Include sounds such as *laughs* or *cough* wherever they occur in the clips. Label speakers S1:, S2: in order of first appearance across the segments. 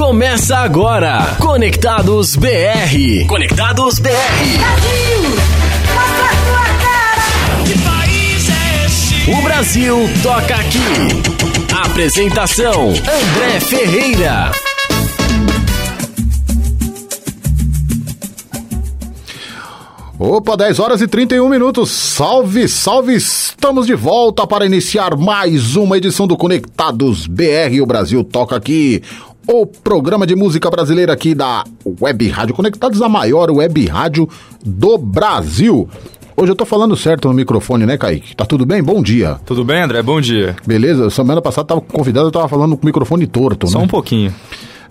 S1: Começa agora. Conectados BR. Conectados BR.
S2: Brasil, mostra a tua cara.
S1: Que país é esse? O Brasil toca aqui. Apresentação: André Ferreira.
S3: Opa, 10 horas e 31 minutos. Salve, salve! Estamos de volta para iniciar mais uma edição do Conectados BR. O Brasil toca aqui. O programa de música brasileira aqui da Web Rádio Conectados, a maior web rádio do Brasil. Hoje eu tô falando certo no microfone, né, Kaique? Tá tudo bem? Bom dia.
S4: Tudo bem, André? Bom dia.
S3: Beleza? Semana passada tava convidado, eu tava falando com o microfone torto,
S4: Só
S3: né?
S4: um pouquinho.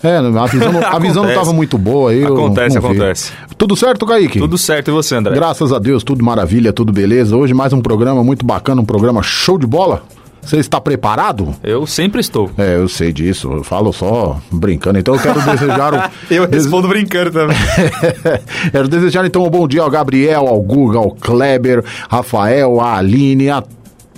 S3: É, a visão, não- a visão não tava muito boa aí.
S4: Acontece,
S3: não vi.
S4: acontece.
S3: Tudo certo, Kaique?
S4: Tudo certo e você, André?
S3: Graças a Deus, tudo maravilha, tudo beleza. Hoje mais um programa muito bacana, um programa show de bola. Você está preparado?
S4: Eu sempre estou.
S3: É, eu sei disso, eu falo só brincando. Então eu quero desejar um... *laughs*
S4: Eu respondo brincando também. *laughs*
S3: quero desejar então um bom dia ao Gabriel, ao Guga, ao Kleber, Rafael, à Aline, a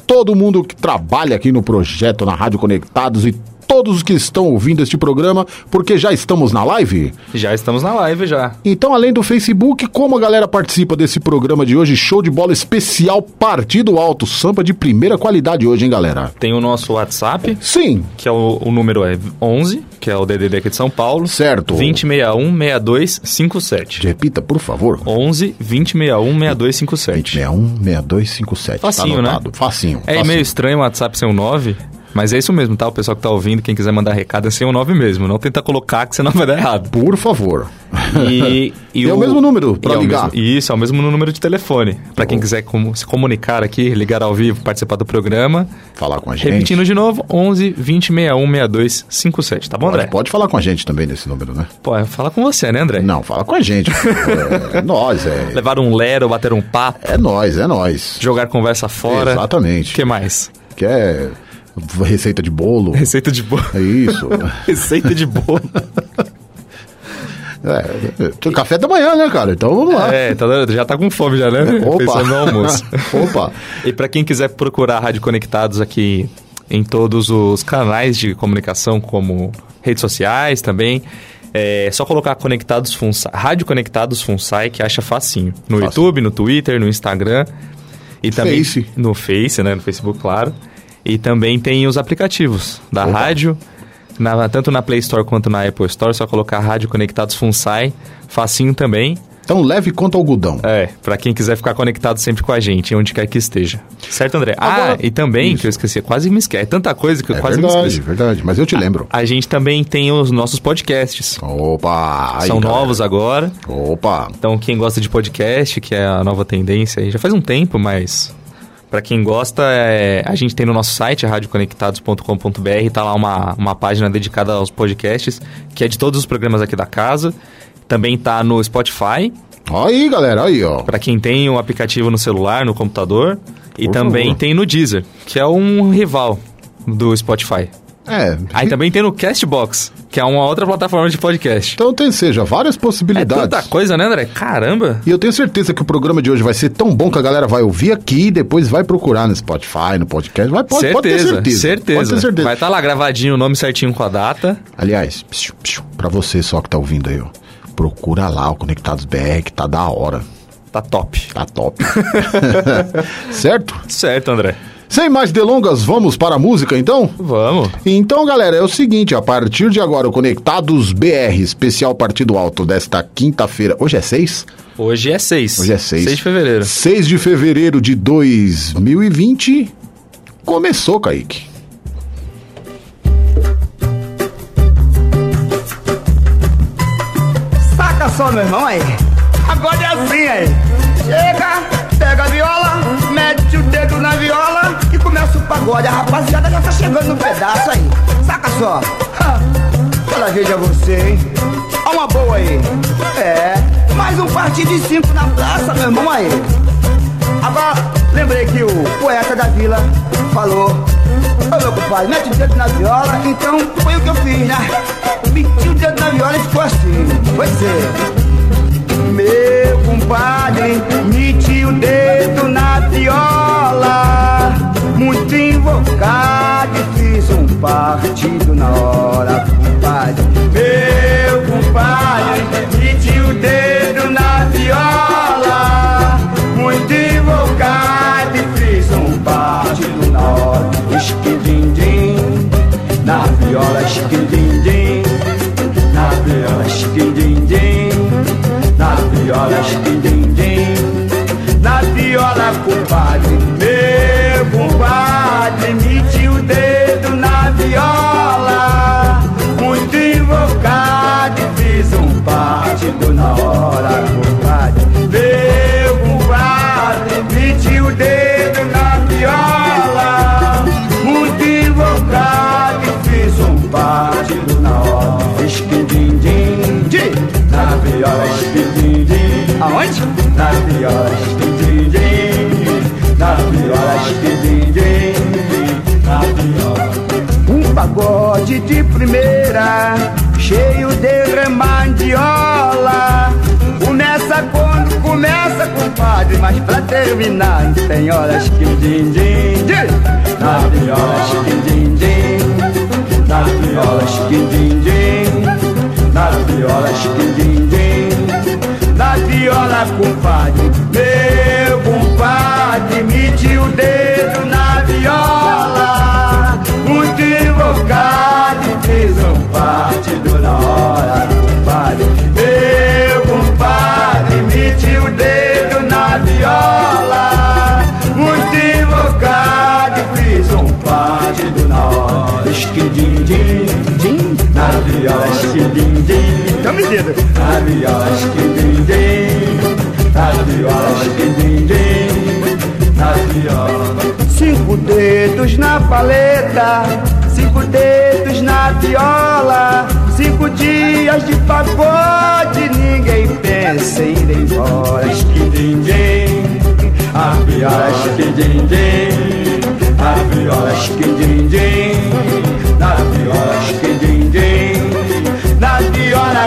S3: todo mundo que trabalha aqui no projeto, na Rádio Conectados e todos os que estão ouvindo este programa, porque já estamos na live.
S4: Já estamos na live já.
S3: Então, além do Facebook, como a galera participa desse programa de hoje, show de bola especial Partido Alto, samba de primeira qualidade hoje, hein, galera?
S4: Tem o nosso WhatsApp,
S3: Sim,
S4: que é o, o número é 11, que é o DDD aqui de São Paulo.
S3: Certo.
S4: 2061 6257.
S3: repita, por favor.
S4: 11 2061 6257.
S3: 2061 6257.
S4: Facinho,
S3: tá
S4: né?
S3: Facinho.
S4: É
S3: facinho.
S4: meio estranho o WhatsApp ser um 9, mas é isso mesmo, tá? O pessoal que tá ouvindo, quem quiser mandar recado, é ser um 9 mesmo. Não tenta colocar que senão *laughs* vai dar errado.
S3: Por favor.
S4: E, *laughs*
S3: E é o mesmo número pra
S4: e é o
S3: ligar?
S4: mesmo- isso, é o mesmo número de telefone. Pra quem
S3: Oh.
S4: quiser como- se comunicar aqui, ligar ao vivo, participar do programa.
S3: Falar com a gente.
S4: Repetindo de novo, 11 20 61 62 57, tá bom, André?
S3: Pode, pode falar com a gente também nesse número, né?
S4: Pô, fala com você, né, André?
S3: Não, fala com a gente. *laughs* é nós, é.
S4: Levar um lero, bater um papo,
S3: É nós, é nós.
S4: jogar conversa fora.
S3: Exatamente.
S4: O que mais?
S3: Que é receita de bolo.
S4: Receita de bolo.
S3: É isso. *laughs*
S4: Receita de bolo.
S3: É, tem café da manhã, né, cara? Então vamos lá.
S4: é, tá, já tá com fome já, né?
S3: Opa.
S4: Pensando no almoço. *laughs*
S3: Opa.
S4: E para quem quiser procurar a Rádio Conectados aqui em todos os canais de comunicação, como redes sociais também, é só colocar Conectados Funsai, Rádio Conectados Funsai, que acha facinho. No
S3: Fácil.
S4: YouTube, no Twitter, no Instagram. E também
S3: Face.
S4: no Face, né? No Facebook, claro. E também tem os aplicativos da
S3: Opa.
S4: rádio, na- tanto na Play Store quanto na Apple Store, só colocar Rádio Conectados Funsai, facinho também.
S3: Então leve quanto algodão.
S4: É, pra quem quiser ficar conectado sempre com a gente, onde quer que esteja. Certo, André?
S3: Agora-
S4: ah, e também,
S3: Isso.
S4: que eu esqueci, quase me esquece. É tanta coisa que eu
S3: É
S4: quase
S3: verdade,
S4: me esqueci.
S3: verdade. Mas eu te lembro.
S4: A gente também tem os nossos podcasts.
S3: Opa! aí,
S4: São
S3: galera.
S4: novos agora.
S3: Opa!
S4: Então, quem gosta de podcast, que é a nova tendência aí, já faz um tempo, mas pra quem gosta, é, a gente tem no nosso site, radioconectados.com.br, tá lá uma, uma página dedicada aos podcasts, que é de todos os programas aqui da casa. Também tá no Spotify,
S3: Aí, galera, aí, ó.
S4: Pra quem tem o aplicativo no celular, no computador. E
S3: Por
S4: também
S3: favor.
S4: tem no Deezer, que é um rival do Spotify.
S3: É.
S4: Aí também tem no Castbox, que é uma outra plataforma de podcast.
S3: Então tem, seja, várias
S4: É
S3: possibilidades.
S4: tanta coisa, né, André? Caramba!
S3: E eu tenho certeza que o programa de hoje vai ser tão bom que a galera vai ouvir aqui e depois vai procurar no Spotify, no podcast. Vai, pode,
S4: certeza,
S3: pode ter certeza.
S4: certeza.
S3: Pode ter certeza.
S4: Vai estar lá gravadinho o nome certinho com a data.
S3: Aliás, pra você só que tá ouvindo aí, ó. Procura lá o Conectados BR, que tá da hora.
S4: Tá top.
S3: Tá top. *laughs* certo?
S4: Certo, André.
S3: Sem mais delongas, vamos para a música então?
S4: Vamos.
S3: Então, galera, é o seguinte, a partir de agora, o Conectados BR, especial Partido Alto desta quinta-feira. Hoje é 6?
S4: Hoje é 6.
S3: Hoje é 6.
S4: 6 de fevereiro.
S3: 6 de fevereiro de 2020. Começou, Kaique.
S5: Saca só, meu irmão, aí. Agora é assim, aí. Chega, pega a viola, mete o dedo na viola o pagode. A rapaziada já tá chegando no pedaço aí. Saca só. Toda vez é você, hein? Ó uma boa aí. É, mais um partido de cinco na praça, meu irmão, aí. Agora, lembrei que o poeta da vila falou. Ô meu compadre, mete o dedo na viola, então foi o que eu fiz, né? Meti o dedo na viola e ficou assim. Foi ser. Meu compadre, meti o dedo na viola muito invocado, fiz um partido na hora, compadre. Meu compadre, meti o dedo na viola, muito invocado, fiz um partido na hora, esquilindim, na viola, esquilindim, na viola, esquilindim, na viola, esquilindim, na viola, compadre. Fiz partido na hora, compadre, meu compadre, meti o dedo na viola, muito invocado e fiz um partido na hora, esquindim-dim, na viola esquindim-dim, aonde? Na viola esquindim-dim, na viola esquindim-dim, na viola. Um pagode de primeira, cheio de remandiola. Começa quando começa, compadre, mas pra terminar não tem horas que din din. Na viola que din na viola que din na viola que din na viola, compadre, meu compadre, meti o dedo viola, din, tome dedo, na viola, esquidim, din, viola, esquidim, din, viola. Cinco dedos na paleta, cinco dedos na viola, cinco dias de pagode, ninguém pensa em ir embora. A viola esquidim-dim, a viola esquidim-dim, na viola esquidim-dim, na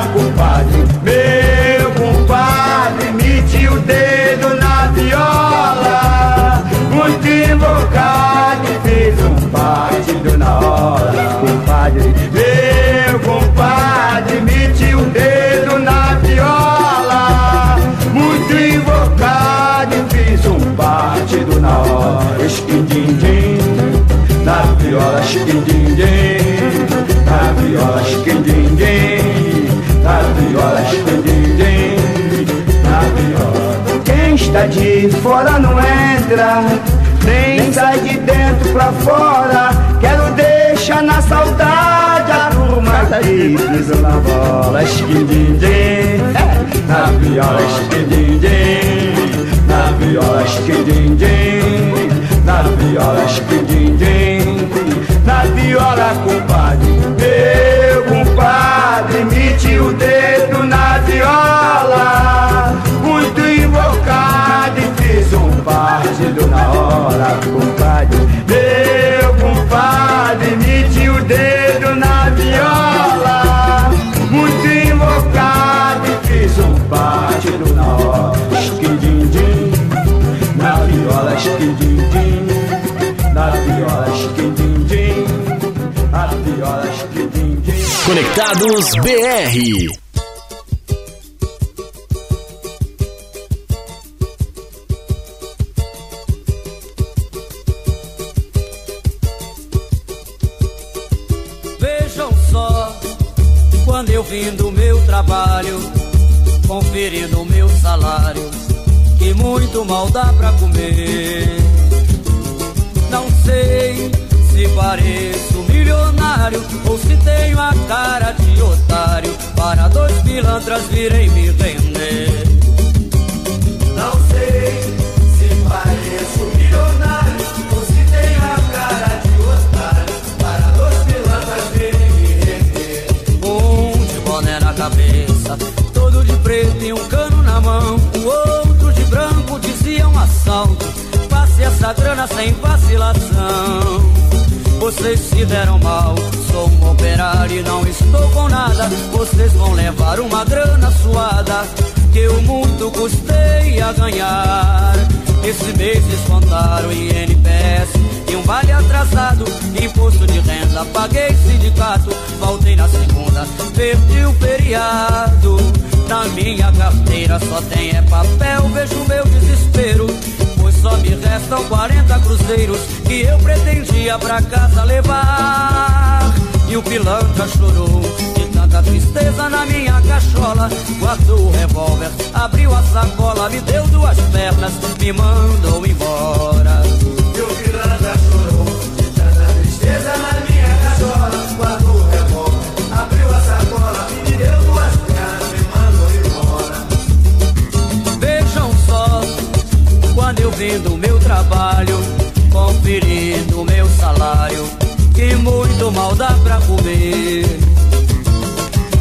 S5: compadre, meu compadre, meti o dedo na viola, muito invocado fez um partido na hora, compadre, meu compadre, meti o dedo na viola, muito invocado fiz um partido na hora, esquindim-dim, na viola esquindim-dim, na viola esquindim-dim, De fora não entra, nem sai de dentro pra fora. Quero deixar na saudade a turma que pisou na bola. Esquindim-dim, na viola. Esquindim-dim, na viola. Esquindim-dim, na viola. Esquindim-dim, na viola. Compadre, meu compadre, meti o dedo
S1: Conectados BR.
S6: Vejam só, quando eu vim do meu trabalho, conferindo o meu salário, que muito mal dá pra comer. Pilantras virem me vender. Não sei se pareço milionário ou se tenho a cara de otário para dois pilantras virem me vender. Um de boné na cabeça, todo de preto e um cano na mão. O outro de branco dizia um assalto. Passe essa grana sem vacilação. Vocês se deram mal, sou um operário e não estou com nada. Vocês vão levar uma grana suada que muito custei a ganhar. Esse mês descontaram INPS e um vale atrasado, imposto de renda, paguei sindicato. Voltei na segunda, perdi o feriado. Na minha carteira só tem é papel, vejo o meu desespero. Só me restam 40 cruzeiros que eu pretendia pra casa levar. E o pilantra chorou de tanta tristeza na minha cachola, guardou o revólver, abriu a sacola, me deu duas pernas, me mandou embora. Quando eu vim do meu trabalho, conferindo meu salário, que muito mal dá pra comer.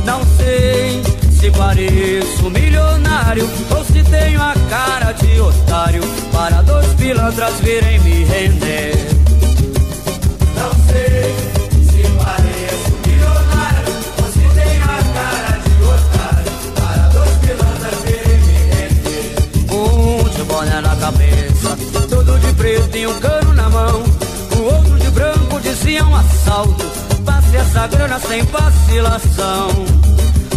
S6: Não sei se pareço milionário ou se tenho a cara de otário para dois pilantras virem me render.
S5: Não sei se pareço milionário ou se tenho a cara de otário para dois pilantras virem me render.
S6: Um de boné na cabeça, todo de preto e um cano na mão. O outro de branco dizia um assalto. Passe essa grana sem vacilação.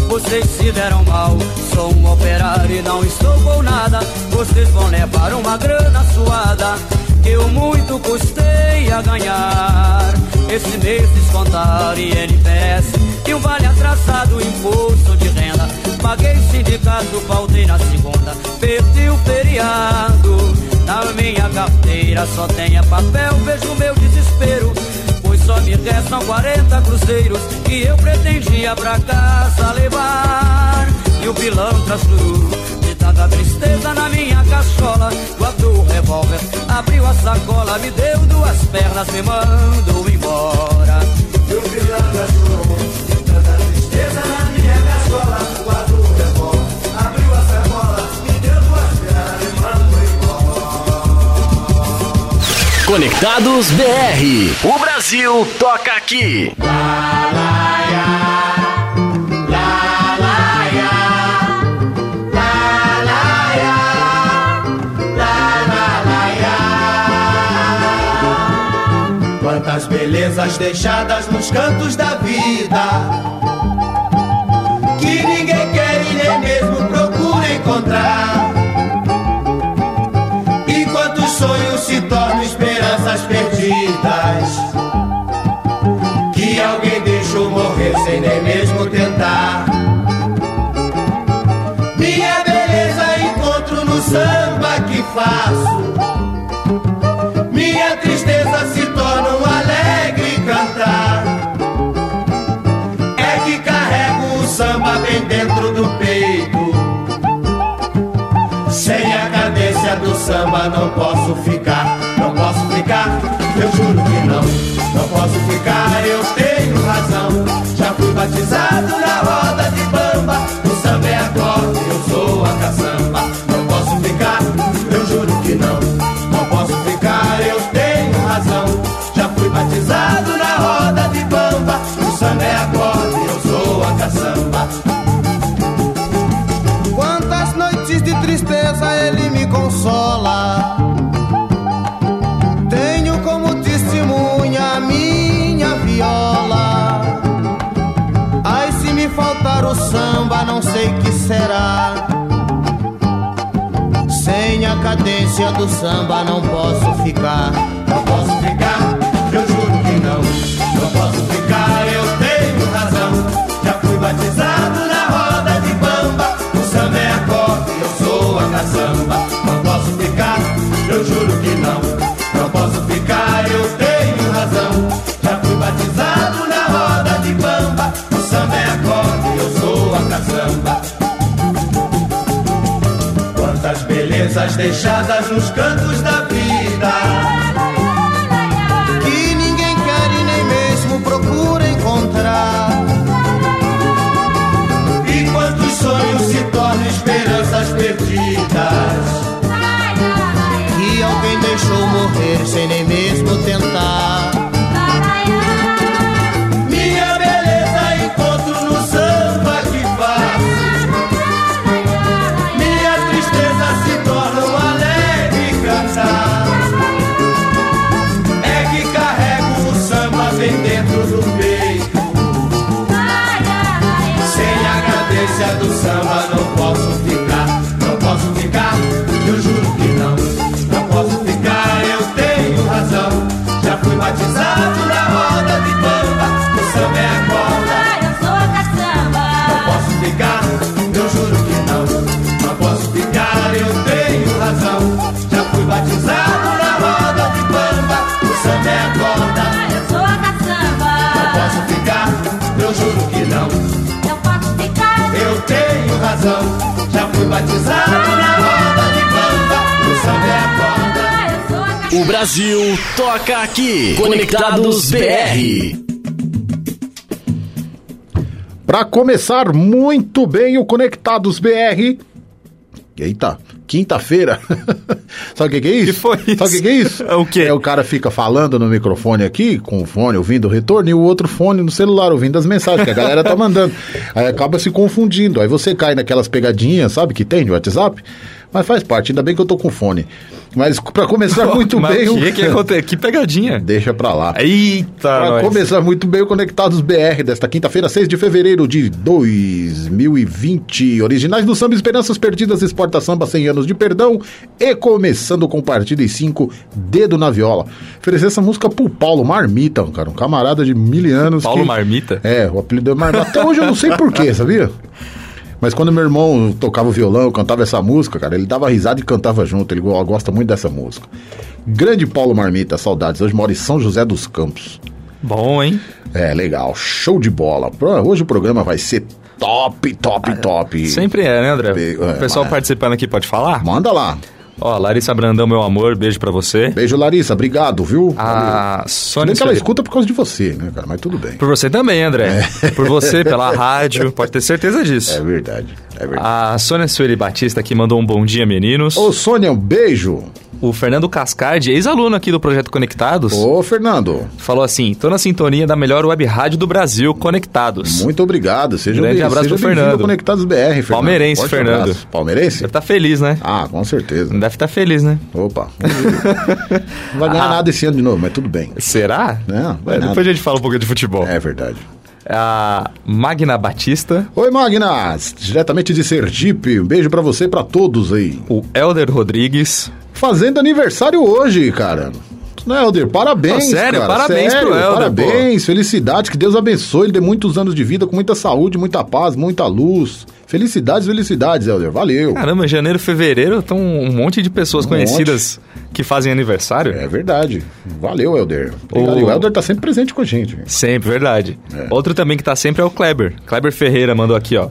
S6: Vocês se deram mal, sou um operário e não estou com nada. Vocês vão levar uma grana suada que eu muito custei a ganhar. Esse mês descontar INPS e um vale atrasado, imposto de renda. Paguei sindicato, faltei na segunda, perdi o feriado. Na minha carteira só tem papel, vejo meu desespero. Pois só me restam 40 cruzeiros que eu pretendia pra casa levar. E o pilantra sururu, de tanta tristeza na minha cachola, guardou o revólver, abriu a sacola, me deu duas pernas, me mandou embora.
S5: Meu piranha chorou, de
S1: Conectados BR. O Brasil toca aqui.
S5: Quantas belezas deixadas nos cantos da vida Que ninguém quer e nem mesmo procura encontrar perdidas Que alguém deixou morrer sem nem mesmo tentar Minha beleza encontro no samba que faço minha tristeza se torna um alegre cantar. É que carrego o samba bem dentro do peito. Sem a cadência do samba não posso ficar, eu tenho razão. Já fui batizado na
S7: Cadência do samba, não posso ficar.
S5: Não posso ficar, eu juro que não. Não posso ficar, eu tenho razão. Já fui batizado deixadas nos cantos da vida.
S7: Que ninguém quer e nem mesmo procura encontrar.
S5: E quantos sonhos se tornam esperanças perdidas?
S7: Que alguém deixou morrer sem nem
S5: razão. Já fui batizado na roda de bamba. O samba é a corda.
S8: O
S1: Brasil toca aqui. Conectados BR.
S3: Para começar muito bem o Conectados BR. Eita, quinta-feira. *laughs* Sabe o que, que é isso?
S4: Que foi isso?
S3: Sabe o que, que é isso? *laughs*
S4: O quê?
S3: É o cara fica falando no microfone aqui, com o fone ouvindo o retorno, e o outro fone no celular ouvindo as mensagens que a galera tá mandando. Aí acaba se confundindo. Aí você cai naquelas pegadinhas, sabe, que tem no WhatsApp? Mas faz parte, ainda bem que eu tô com fone. Mas para começar *laughs* muito
S4: Mas
S3: bem.
S4: o
S3: o-
S4: que, *laughs* que, pegadinha.
S3: Deixa pra lá.
S4: Eita,
S3: Para começar muito bem o Conectados BR desta quinta-feira, 6 de fevereiro de 2020. Originais do Samba Esperanças Perdidas Exporta Samba 100 anos de perdão. E começando com partida e 5, Dedo na Viola. Oferecer essa música pro Paulo Marmita, cara, um camarada de mil anos.
S4: Paulo
S3: que-
S4: Marmita?
S3: É, o apelido é Marmita. Até hoje eu não sei porquê, sabia? *laughs* Mas quando meu irmão tocava violão, cantava essa música, cara, ele dava risada e cantava junto. Ele go- gosta muito dessa música. Grande Paulo Marmita, saudades. Hoje mora em São José dos Campos.
S4: Bom, hein?
S3: É, legal. Show de bola. Hoje o programa vai ser top, top, top.
S4: Sempre é, né, André?
S3: Be-
S4: o
S3: é,
S4: pessoal
S3: mas-
S4: participando aqui pode falar?
S3: Manda lá.
S4: Ó, Larissa Brandão, meu amor, beijo pra você.
S3: Beijo, Larissa. Obrigado, viu?
S4: A Sônia
S3: bem que ela escuta por causa de você, né, cara? Mas tudo bem.
S4: Por você também, André. Por você, pela rádio, pode ter certeza disso.
S3: É verdade. É verdade.
S4: A Sônia Sueli Batista aqui mandou um bom dia, meninos.
S3: Ô, Sônia, um beijo.
S4: O Fernando Cascardi, ex-aluno aqui do Projeto Conectados,
S3: Ô, Fernando.
S4: falou assim: tô na sintonia da melhor web rádio do Brasil, Conectados.
S3: Muito obrigado. Seja
S4: Grande
S3: bem,
S4: abraço
S3: seja
S4: pro Fernando.
S3: Conectados BR, Fernando.
S4: Palmeirense,
S3: Forte
S4: Fernando.
S3: abraço. Palmeirense?
S4: Deve estar feliz, né?
S3: Ah, com certeza.
S4: Deve estar feliz, né?
S3: Opa. *laughs* Não vai ganhar
S4: Ah.
S3: nada esse ano de novo, mas tudo bem.
S4: Será?
S3: Não, vai
S4: É,
S3: nada.
S4: depois a gente fala um pouco de futebol.
S3: É verdade.
S4: A Magna Batista,
S3: Oi, Magnas. Diretamente de Sergipe. Um beijo pra você e pra todos aí.
S4: o Elder Rodrigues,
S3: Fazendo aniversário hoje, cara. Né, Helder? Parabéns,
S4: Não, sério,
S3: cara.
S4: parabéns
S3: sério,
S4: pro Helder,
S3: Parabéns, felicidades, que Deus abençoe, ele dê muitos anos de vida, com muita saúde, muita paz, muita luz. Felicidades, felicidades, Helder. Valeu.
S4: Caramba, janeiro, fevereiro, estão um monte de pessoas
S3: Um
S4: conhecidas que fazem aniversário.
S3: É verdade. Valeu, Helder.
S4: O-
S3: E O Helder tá sempre presente com a gente.
S4: Sempre, verdade.
S3: É.
S4: Outro também que tá sempre é o Kleber. Kleber Ferreira mandou aqui, ó.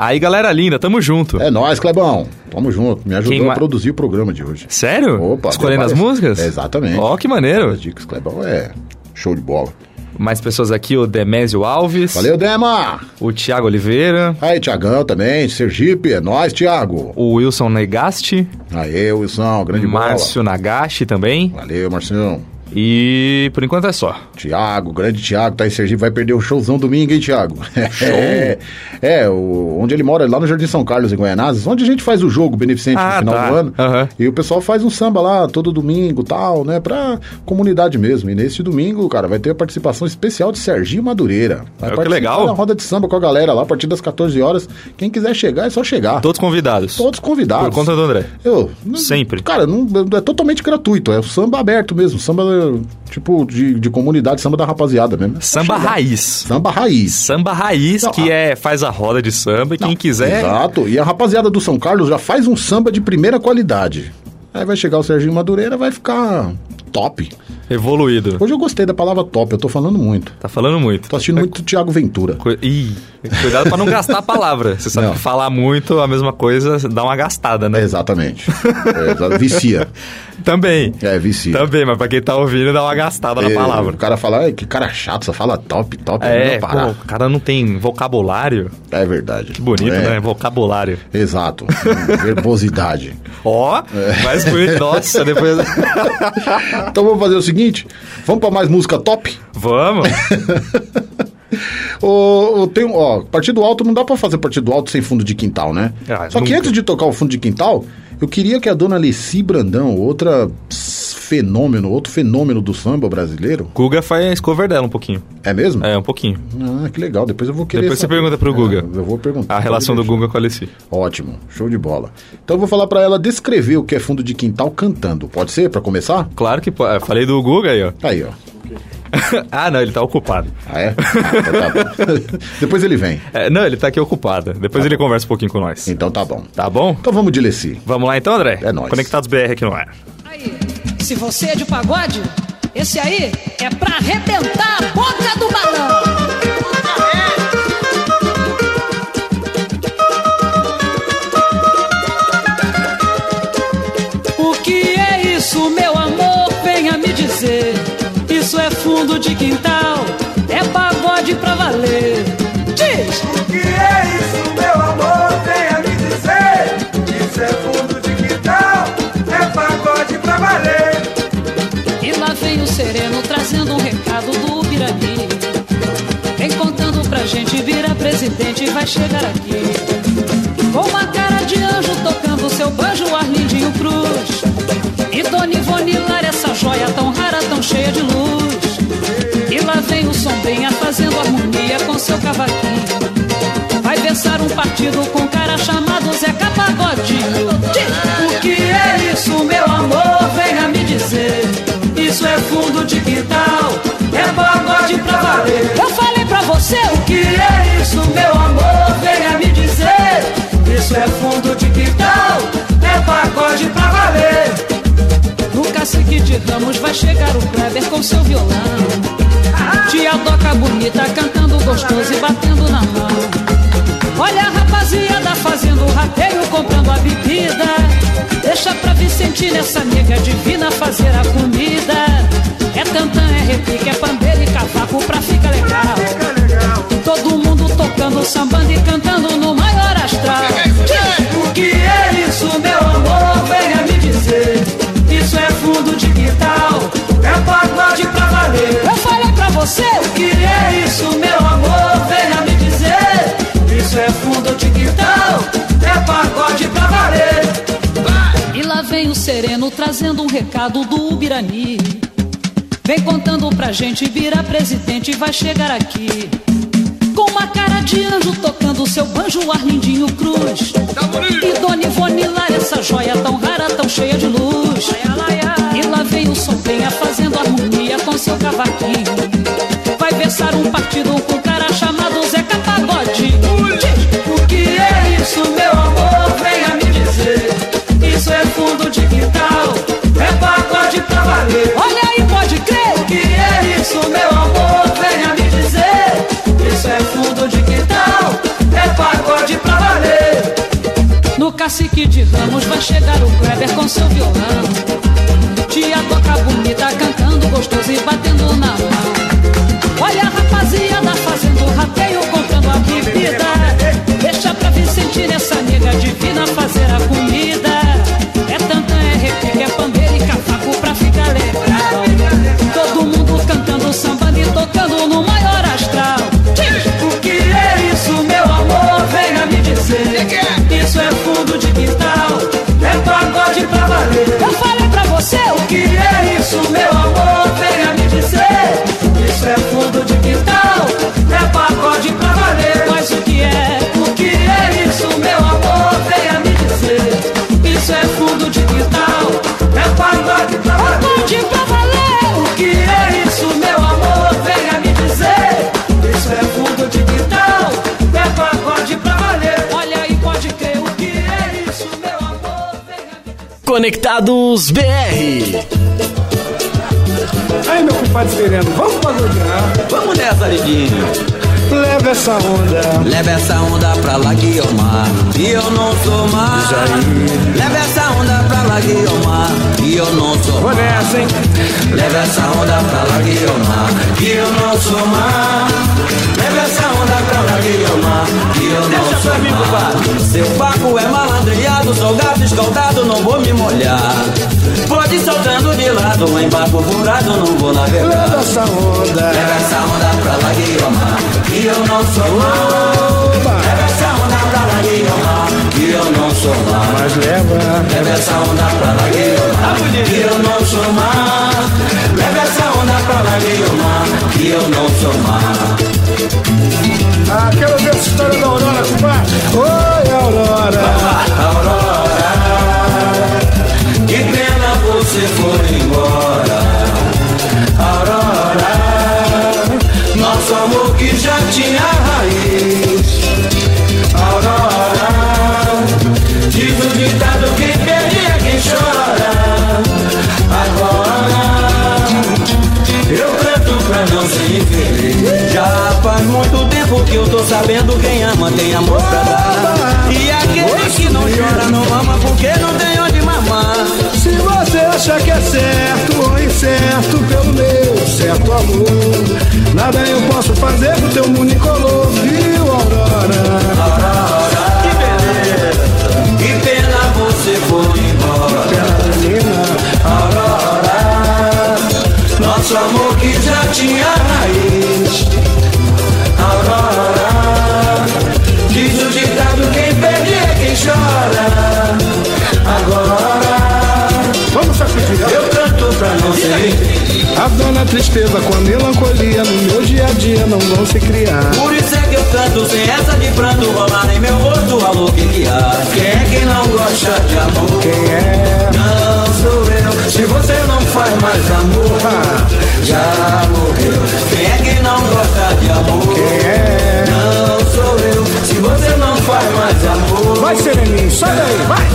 S4: Aí, galera linda, tamo junto.
S3: É nóis, Clebão. Tamo junto. Me ajudou
S4: Quem
S3: a produzir o programa de hoje.
S4: Sério?
S3: Opa,
S4: Escolhendo as músicas?
S3: É, exatamente.
S4: Ó, que maneiro.
S3: As dicas, Clebão, é show de bola.
S4: Mais pessoas aqui, o Demésio Alves.
S3: Valeu, Dema.
S4: O Thiago Oliveira.
S3: Aí, Tiagão também, Sergipe. É nóis, Thiago.
S4: O Wilson Negasti.
S3: Aí, Wilson, grande
S4: Márcio Nagashi também.
S3: bola. Valeu, Marcião.
S4: E por enquanto é só.
S3: Tiago, grande Tiago, tá em Sergipe, vai perder o showzão domingo, hein, Tiago? *laughs* É, é o, onde ele mora, lá no Jardim São Carlos, em Goianazes, onde a gente faz o jogo beneficente
S4: Ah,
S3: no final
S4: tá.
S3: do ano.
S4: Aham.
S3: E o pessoal faz um samba lá todo domingo tal, né? Pra comunidade mesmo. E nesse domingo, cara, vai ter a participação especial de Serginho Madureira. Vai
S4: É, que legal.
S3: da roda de samba com a galera lá a partir das 14 horas. Quem quiser chegar, é só chegar.
S4: Todos convidados.
S3: Todos convidados.
S4: Por conta do André.
S3: Eu,
S4: Sempre.
S3: Cara, não, é totalmente gratuito. É o samba aberto mesmo. Samba, tipo, de, de comunidade, samba da rapaziada mesmo.
S4: Samba raiz.
S3: Samba raiz.
S4: Samba raiz,
S3: Não,
S4: que
S3: a-
S4: é faz a roda de samba e quem quiser.
S3: Exato. E a rapaziada do São Carlos já faz um samba de primeira qualidade. Aí vai chegar o Serginho Madureira, vai ficar top.
S4: Evoluído.
S3: Hoje eu gostei da palavra top, eu tô falando muito.
S4: Tá falando muito.
S3: Tô assistindo muito Thiago Ventura.
S4: Cu- Ih, cuidado pra não *laughs* gastar a palavra. Você sabe
S3: Não.
S4: que falar muito a mesma coisa dá uma gastada, né?
S3: Exatamente. *laughs* É, vicia.
S4: Também.
S3: É, vicia.
S4: Também, mas pra quem tá ouvindo dá uma gastada na
S3: É,
S4: palavra.
S3: O cara fala, "Ai, que cara chato, só fala top, top.
S4: É,
S3: não
S4: pô, o cara não tem vocabulário.
S3: É verdade.
S4: Que bonito,
S3: É,
S4: né? Vocabulário.
S3: Exato. *laughs* Verbosidade.
S4: Ó,
S3: É.
S4: mais bonito. Nossa, depois.
S3: Então vamos fazer o seguinte: vamos pra mais música top?
S4: Vamos. *laughs*
S3: Ô, ô, tem, ó, partido alto não dá pra fazer partido alto sem fundo de quintal, né?
S4: Ah,
S3: Só que
S4: nunca.
S3: antes de tocar o fundo de quintal, eu queria que a dona Alessi Brandão, outra fenômeno, outro fenômeno do samba brasileiro,
S4: Guga faz cover dela um pouquinho.
S3: é mesmo?
S4: É, um pouquinho.
S3: Ah, que legal. Depois eu vou querer.
S4: Depois você
S3: saber.
S4: pergunta pro Guga.
S3: É, eu vou perguntar.
S4: A relação do. Guga com a Alessi.
S3: Ótimo, show de bola. Então eu vou falar pra ela descrever o que é fundo de quintal cantando. Pode ser, pra começar?
S4: Claro que pode. Eu Falei do Guga aí, ó.
S3: Aí, ó. *laughs*
S4: ah, não, ele tá ocupado.
S3: Ah, é? Ah, tá bom. *laughs* Depois ele vem.
S4: É, não, ele tá aqui ocupado. Depois ele conversa um pouquinho com nós.
S3: Então tá bom.
S4: Tá bom?
S3: Então vamos de Lessi.
S4: Vamos Lá então, André?
S3: É nóis.
S4: Conectados BR aqui no ar.
S2: Aí, se você é de pagode, esse aí é pra arrebentar a boca do balão.
S9: O que é isso, meu amor? Venha me dizer. Isso é fundo de quintal, é pagode pra valer.
S2: Diz! O sereno trazendo um recado do Birani. Vem contando pra gente, vira presidente e vai chegar aqui. Com uma cara de anjo tocando seu banjo, Arlindinho Cruz. E Dona Ivone Lara, essa joia tão rara, tão cheia de luz. E lá vem o sombrinha fazendo harmonia com seu cavaquinho. Vai versar um partido com um cara chamado Zeca Pagodinho. O que é isso, meu amor? Venha me dizer. Isso é fundo de quintal, é pagode pra valer. Eu falei pra você o que é isso, meu amor? Venha me dizer. Isso é fundo de quintal, é pagode pra valer. No cacique de Ramos vai chegar o Kleber com seu violão. Tia Doca bonita cantando gostoso e batendo na mão. Olha a rapaziada fazendo o rateio, comprando a bebida. Deixa pra Vicente nessa nega divina fazer a comida. É tantã, é repique, é pandeiro e cavaco pra ficar legal. Todo mundo tocando, sambando e cantando no maior astral. Trazendo um recado do Ubirani. Vem contando pra gente, vira presidente vai chegar aqui. Com uma cara de anjo tocando seu banjo, Arlindinho Cruz. E Dona Ivone Lara, essa joia tão rara, tão cheia de luz. E lá vem o sombrinha fazendo harmonia com seu cavaquinho. Vai versar um partido com cacique de Ramos vai chegar o Kleber com seu violão. Tia toca bonita, cantando gostoso e batendo na mão. Olha a rapaziada fazendo rateio, comprando a bebida. Deixa pra Vicente nessa nega divina fazer a comida. Isso, meu amor? Venha me dizer. Isso é fundo de quintal, é pagode pra valer. Mas o que é? O que é isso, meu amor? Venha me dizer. Isso é fundo de quintal, é pagode pra valer. Pagode pra valer. O que é isso, meu amor? Venha me dizer. Isso é fundo de quintal, é pagode pra valer. Olha aí, pode crer. O que é isso, meu amor? Venha me dizer.
S1: Conectados BR.
S9: Compadre sereno, vamos pagodear.
S6: Vamos nessa, Liguinho.
S9: Leva essa onda.
S6: Leva essa onda pra lá, Guiomar. E eu não sou mais. Leva essa onda pra lá, Guiomar. E eu não sou
S9: Vou nessa, hein?
S6: Leva essa onda pra lá, Guiomar. E eu não sou mais. Leva essa onda pra lá, Guiomar. E eu não sou mais. Seu papo é malandreado, sou gato escoltado, não vou me molhar. Pode soltando de lado, em barco furado, não vou navegar.
S9: Leva essa onda.
S6: Leva essa onda pra lá, Guiomar, que eu não sou mal. Leva essa onda pra lá, Guiomar, que eu não sou mal.
S9: Mas leva.
S6: Leva essa onda pra lá, Guiomar, que eu não sou mal. Leva essa eu tô sabendo quem ama tem amor pra dar. E aquele que não chora não ama porque não tem onde mamar.
S9: Se você acha que é certo ou incerto pelo meu
S10: certo amor. Nada eu posso fazer pro A dona tristeza com a melancolia no meu dia a dia não vão se criar.
S6: Por isso é que eu canto sem essa de pranto rolar em meu rosto, que há? Quem é que não gosta de amor?
S10: Quem é?
S6: Não sou eu, se você não faz mais amor,
S10: Ah,
S6: já morreu. Quem é que não gosta de amor?
S10: quem é?
S6: Não amor.
S10: Vai, Sereninho, sai daí, vai!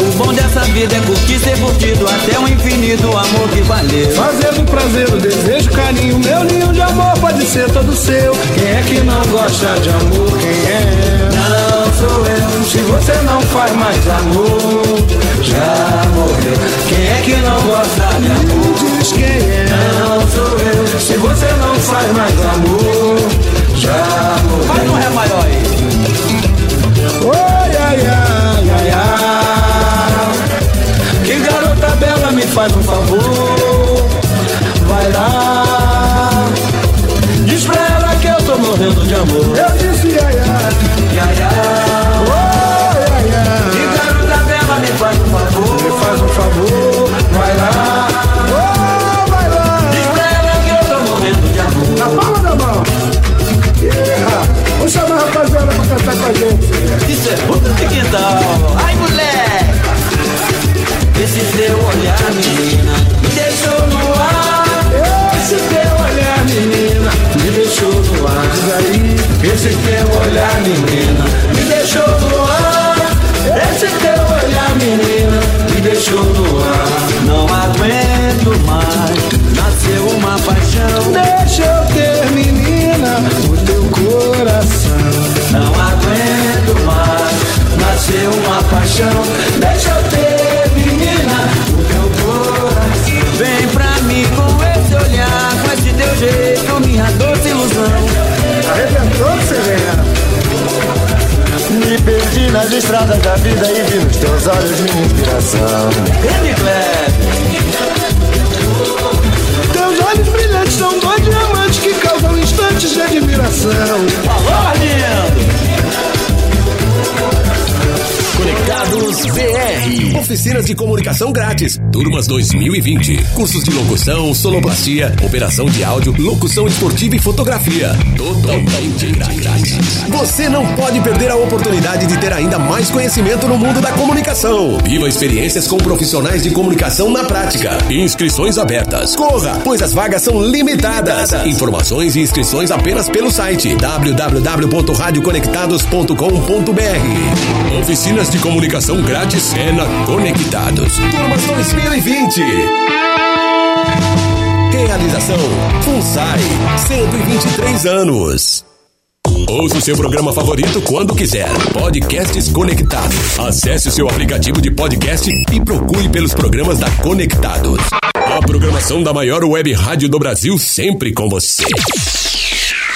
S6: O bom dessa vida é curtir, ser curtido até o infinito, amor que valeu.
S10: Fazendo prazer, o desejo, carinho, meu ninho de amor pode ser todo seu. Quem é que não gosta de amor? Quem é?
S6: Não sou eu, se você não faz mais amor, já morreu. Quem é que não gosta de amor?
S10: Diz quem é?
S6: Não sou eu, se você não faz mais amor, já morreu. Vai no Ré maior aí.
S10: Ai, ai, ai, ai.
S6: Que garota bela me faz um favor, vai lá. Diz pra ela que eu tô morrendo de amor.
S10: Eu disse ai, ai,
S6: Ia, ia. Isso é puta de quintal. Ai, moleque! Esse teu olhar, menina, me deixou no ar.
S10: Esse teu olhar, menina,
S6: Me deixou no ar.
S10: diz aí.
S6: Esse teu nas estradas da vida e vi nos teus olhos minha inspiração. Grande
S10: Teus olhos brilhantes são dois diamantes que causam instantes de admiração.
S6: Alô,
S1: BR.
S11: Oficinas de comunicação grátis. Turmas 2020. Cursos de locução, sonoplastia, operação de áudio, locução esportiva e fotografia. Totalmente grátis. Você não pode perder a oportunidade de ter ainda mais conhecimento no mundo da comunicação. Viva experiências com profissionais de comunicação na prática. Inscrições abertas. Corra, pois as vagas são limitadas. Informações e inscrições apenas pelo site www.radioconectados.com.br. Oficinas de comunicação grátis é na Conectados. Turmas 2020. Realização FUNSAI, 123 anos. Ouça o seu programa favorito quando quiser. Podcasts Conectados. Acesse o seu aplicativo de podcast e procure pelos programas da Conectados. A programação da maior web rádio do Brasil sempre com você.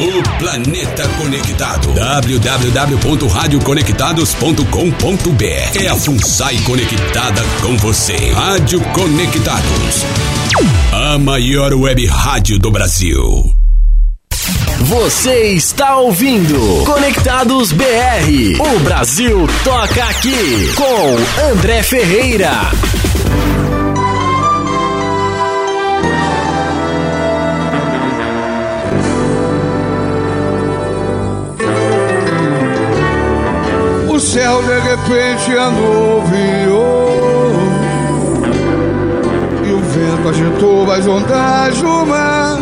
S11: O planeta conectado. www.radioconectados.com.br É a FUNSAI conectada com você. Rádio Conectados. A maior web rádio do Brasil.
S1: Você está ouvindo Conectados BR. O Brasil toca aqui com André Ferreira.
S10: Céu de repente anuviou E o vento agitou as ondas do mar.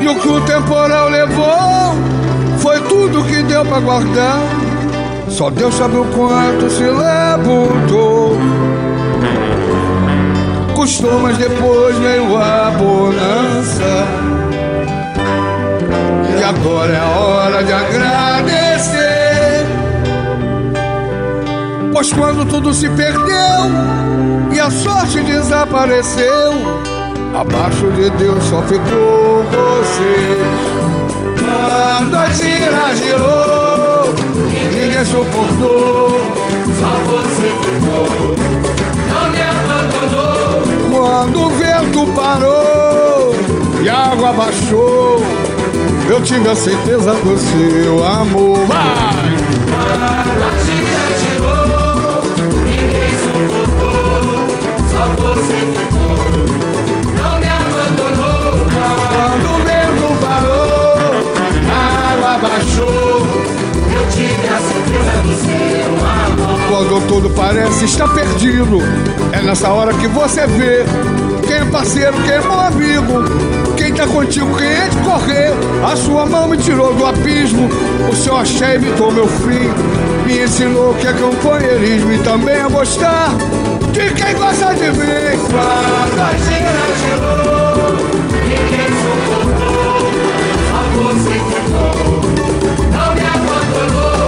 S10: E o que o temporal levou Foi tudo que deu pra guardar. Só Deus sabe o quanto se levantou. Custou, mas depois veio a bonança. E agora é a hora de agradecer. Pois quando tudo se perdeu e a sorte desapareceu, abaixo de Deus só ficou você. Quando a tira girou, ninguém suportou, só você ficou. Não me abandonou. Quando o vento parou e a água baixou, eu tive a certeza do seu amor. Vai!
S9: Ninguém
S10: Quando tudo parece estar perdido, é nessa hora que você vê quem é parceiro, quem é meu amigo, quem tá contigo, quem é de correr. A sua mão me tirou do abismo, o seu axé evitou meu fim, me ensinou que é companheirismo e também a gostar de quem gosta de mim.
S9: Quando a gira girou, ninguém suportou, só você ficou. Não me abandonou.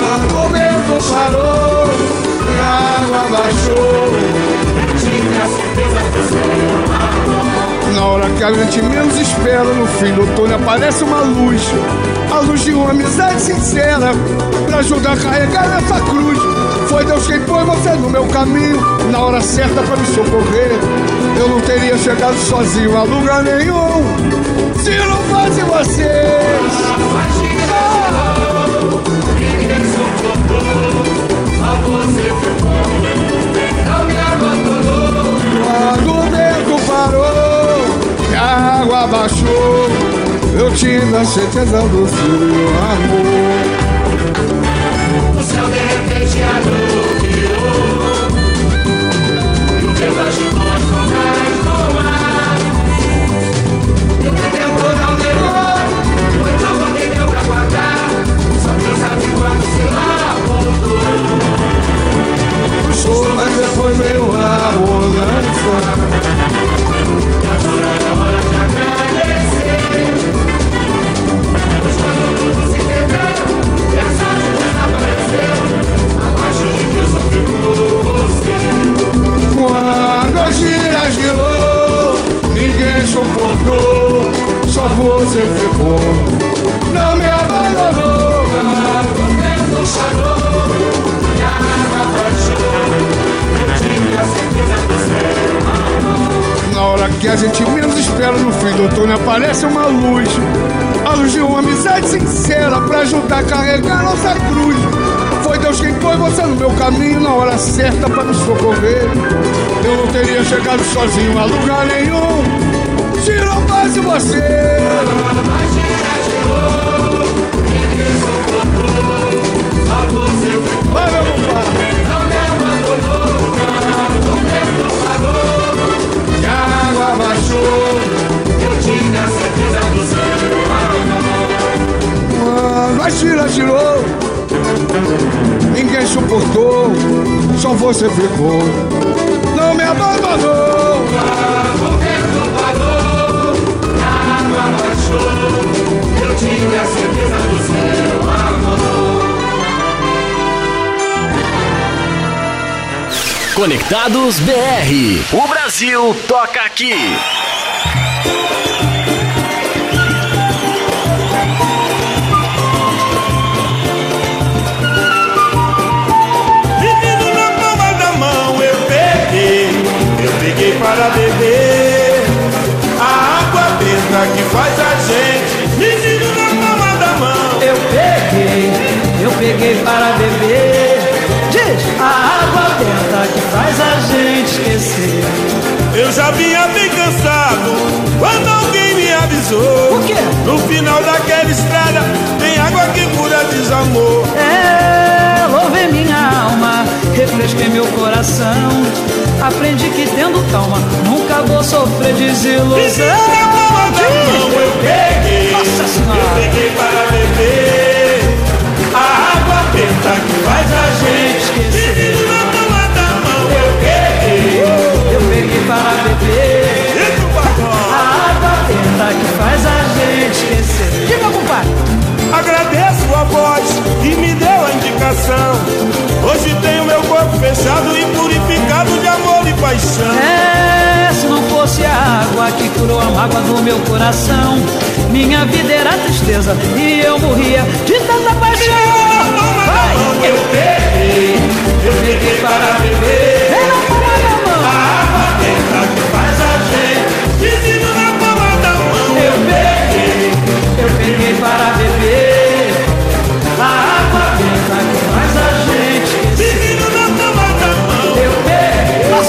S10: Quando o vento parou, e a água baixou.
S9: Tive a certeza seu amor.
S10: Na hora que a gente menos espera, no fim do túnel aparece uma luz. A luz de uma amizade sincera, pra ajudar a carregar essa cruz. Foi Deus quem pôs você no meu caminho, na hora certa pra me socorrer. Eu não teria chegado sozinho a lugar nenhum, se não fosse vocês. Quando o parou e a água baixou, eu tive a certeza do seu amor.
S9: Você
S10: ficou. Não me abandonou. Na hora que a gente menos espera no fim do túnel aparece uma luz. A luz de uma amizade sincera pra ajudar a carregar nossa cruz. Foi Deus quem pôs você no meu caminho na hora certa pra me socorrer. Eu não teria chegado sozinho a lugar nenhum se não fosse você. Vai, meu compadre. E a água baixou.
S9: Eu tive a certeza do seu amor
S10: Quando a gira girou, ninguém suportou, só você ficou. Não me abandonou.
S9: Água baixou Eu tive a certeza do seu
S1: Conectados BR. O Brasil toca aqui.
S12: Menino na palma da mão eu peguei, eu peguei para beber. A água benta que faz a gente. Menino na palma da mão eu peguei, eu peguei para beber a água benta que faz a gente esquecer. Eu já vinha bem cansado quando alguém
S2: me avisou. O quê?
S12: No final daquela
S2: estrada tem água que cura desamor. É, louvei minha alma,
S12: refresquei meu coração. Aprendi que tendo calma nunca vou sofrer desilusão. Piscina, indicação. Hoje tenho meu corpo fechado e purificado de amor e paixão.
S2: É, se não fosse a água que curou a mágoa do meu coração, minha vida era tristeza e eu morria de tanta paixão. Vai,
S12: eu peguei, eu peguei para beber.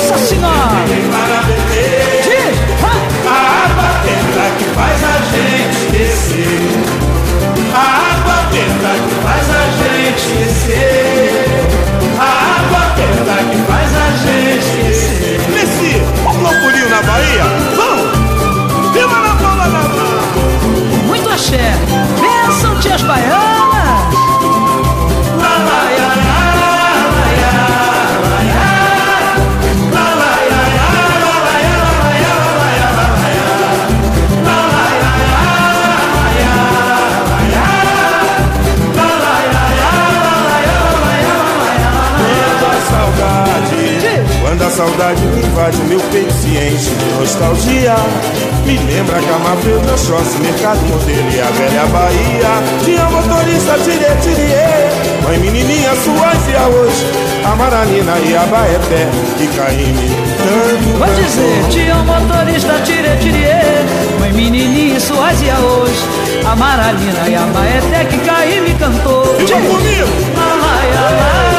S2: Nossa Senhora!
S12: Para beber.
S2: Diz.
S12: A água benta que faz a gente esquecer. A água benta que faz a gente esquecer. A água benta que faz a gente esquecer. Messi, loucurinho na Bahia? Vamos! Viva na palma da mão!
S2: Muito axé. Benção, tias baianas.
S12: Saudade, me invade, meu peito se enche de nostalgia. Me lembra que a Mafeu, Oxóssi, Mercado Modelo e a velha Bahia. Tinha motorista, tirê, tirê. Mãe menininha, Suécia hoje. A Maranina e a Baeté, e Caíme, tanto
S2: Vou dizer, tinha motorista, tire, tire, Mãe menininha e suazia hoje. A Maralina e a Baeté que caiu me cantou. Diz.
S12: comigo!
S2: Lá, lá, ia,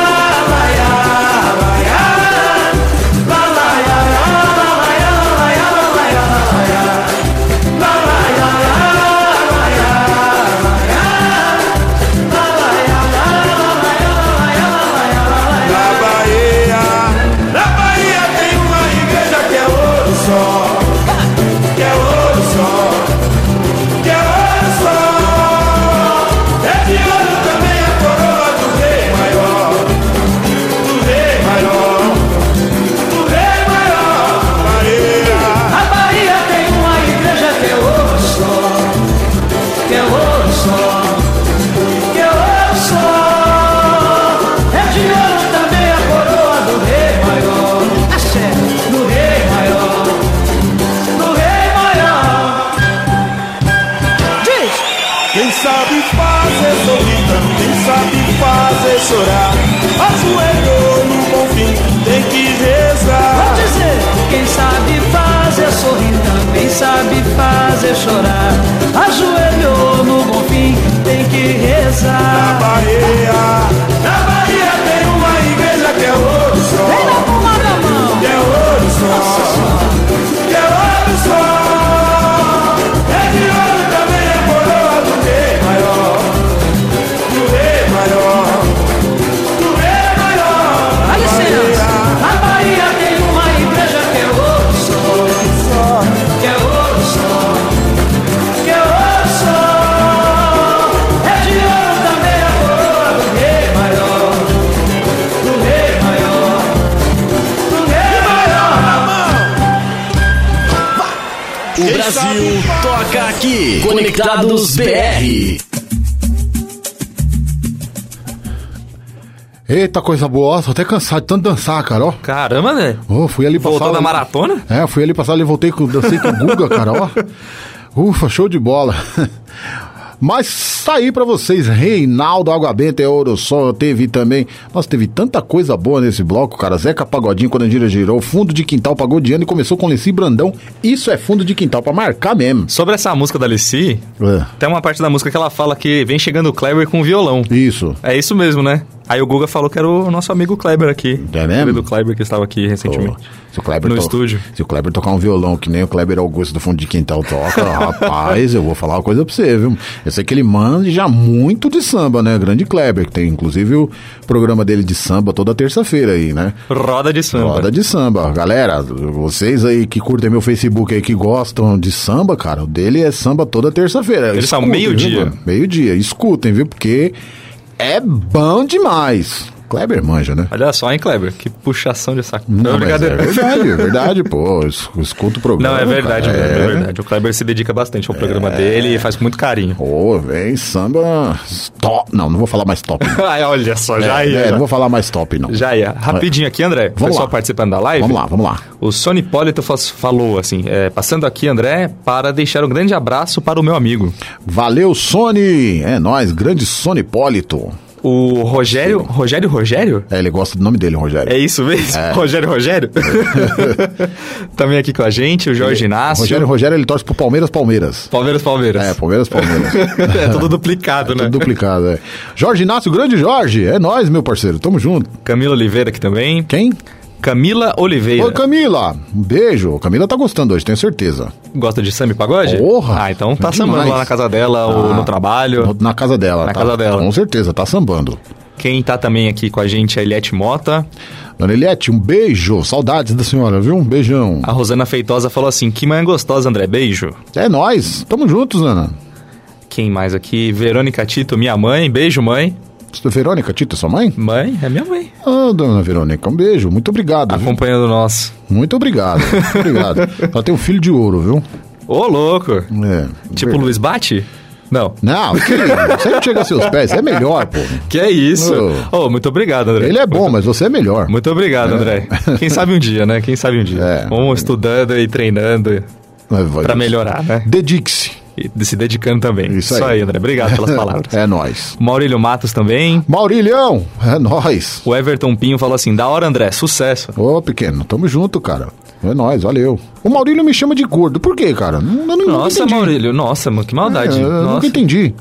S1: Conectados BR.
S3: Eita, coisa boa. Tô até cansado de tanto dançar, cara, ó.
S4: Caramba, né?
S3: Ô, fui ali passar...
S4: Voltou da maratona?
S3: É, fui ali passar ali, voltei com, dancei com o Guga, cara, ó. *laughs* Ufa, show de bola. Mas tá aí pra vocês, Reinaldo Água Benta é Ouro Só, teve também. Nossa, teve tanta coisa boa nesse bloco, cara. Zeca Pagodinho, quando a Andira girou, fundo de quintal pagou de ano e começou com Lenci Brandão. Isso é fundo de quintal pra marcar mesmo.
S4: Sobre essa música da Alici,
S3: É,
S4: tem uma parte da música que ela fala que vem chegando o Kleber com violão.
S3: isso.
S4: É isso mesmo, né? Aí o Guga falou que era o nosso amigo Kleber aqui.
S3: É mesmo?
S4: O do Kleber que estava aqui recentemente.
S3: Se o Kleber
S4: No
S3: to-
S4: estúdio.
S3: Se o Kleber tocar um violão que nem o Kleber Augusto do fundo de quintal toca, *laughs* rapaz, eu vou falar uma coisa pra você, viu? Eu sei que ele manja muito de samba, né? Grande Kleber, que tem inclusive o programa dele de samba toda terça-feira aí, né?
S4: Roda de samba.
S3: Roda de samba. Galera, vocês aí que curtem meu Facebook aí, que gostam de samba, cara, o dele é samba toda terça-feira.
S4: São
S3: Escutem,
S4: meio-dia.
S3: Meio-dia. Escutem, viu? Porque é bom demais. Kleber manja, né?
S4: Olha só, hein, Kleber? Que puxação de saco.
S3: Não, mas é verdade, é verdade, pô. eu es- eu Escuto o programa.
S4: Não, é verdade,
S3: cara,
S4: mesmo, é verdade. O Kleber se dedica bastante ao programa dele e faz com muito carinho.
S3: Pô, vem samba top. Não, não vou falar mais top. não. *laughs*
S4: Ai, olha só, já
S3: É,
S4: ia.
S3: é, não vou falar mais top, não.
S4: Já ia. Rapidinho aqui, André.
S3: Vamos
S4: pessoal
S3: lá.
S4: participando da live.
S3: Vamos lá, vamos lá.
S4: O Sony fas- falou assim: é, passando aqui, André, para deixar um grande abraço para o meu amigo.
S3: Valeu, Sony! É nóis, grande Sony Hipólito.
S4: O Rogério. Rogério Rogério?
S3: É, ele gosta do nome dele, Rogério.
S4: É isso mesmo?
S3: É. *laughs*
S4: Rogério Rogério? *laughs* Também aqui com a gente, o Jorge Inácio.
S3: Rogério, Rogério, ele torce pro Palmeiras, Palmeiras.
S4: Palmeiras, Palmeiras.
S3: É, Palmeiras, Palmeiras. *laughs*
S4: é tudo duplicado, né?
S3: Tudo duplicado, é. Jorge Inácio, grande Jorge. É nóis, meu parceiro. Tamo junto.
S4: Camila Oliveira aqui também.
S3: Quem?
S4: Camila Oliveira.
S3: Oi, Camila. Um beijo. Camila tá gostando hoje, tenho certeza.
S4: Gosta de samba e pagode?
S3: Porra!
S4: Ah, então tá
S3: Demais.
S4: sambando lá na casa dela ou
S3: Ah,
S4: no trabalho.
S3: no- Na casa dela.
S4: Na
S3: tá.
S4: casa dela.
S3: Com certeza, tá sambando.
S4: Quem tá também aqui com a gente é a Eliette Mota.
S3: Dona Eliette, um beijo. Saudades da senhora, viu? Um beijão.
S4: A Rosana Feitosa falou assim: Que manhã gostosa, André. Beijo.
S3: É nóis. Tamo juntos, Ana.
S4: Quem mais aqui? Verônica Tito, minha mãe. Beijo, mãe.
S3: Verônica, Tito, sua mãe?
S4: Mãe, é minha mãe.
S3: Ah, dona Verônica, um beijo. Muito obrigado. viu?
S4: Acompanhando nós.
S3: Muito obrigado. *laughs* Muito obrigado. Ela tem um filho de ouro, viu?
S4: Ô, louco.
S3: É.
S4: Tipo Luiz Bate? Não.
S3: Não, que você não chega a seus pés, é melhor, pô.
S4: Que é isso?
S3: Ô,
S4: muito obrigado, André.
S3: Ele é bom, mas você é melhor.
S4: Muito obrigado, André. Quem sabe um dia, né? Quem sabe um dia.
S3: É.
S4: Vamos estudando e treinando pra melhorar, né?
S3: Dedique-se.
S4: E se dedicando também.
S3: Isso aí.
S4: André. Obrigado pelas *laughs* palavras.
S3: É nóis.
S4: Maurílio Matos também.
S3: Maurilhão, é nóis.
S4: O Everton Pinho falou assim: da hora, André, sucesso.
S3: Ô, pequeno, tamo junto, cara. É nóis, valeu. O Maurílio me chama de gordo. Por quê, cara? Não- Eu não,
S4: Nossa. Maurílio, nossa, mano, que maldade.
S3: É, eu
S4: nossa.
S3: nunca entendi.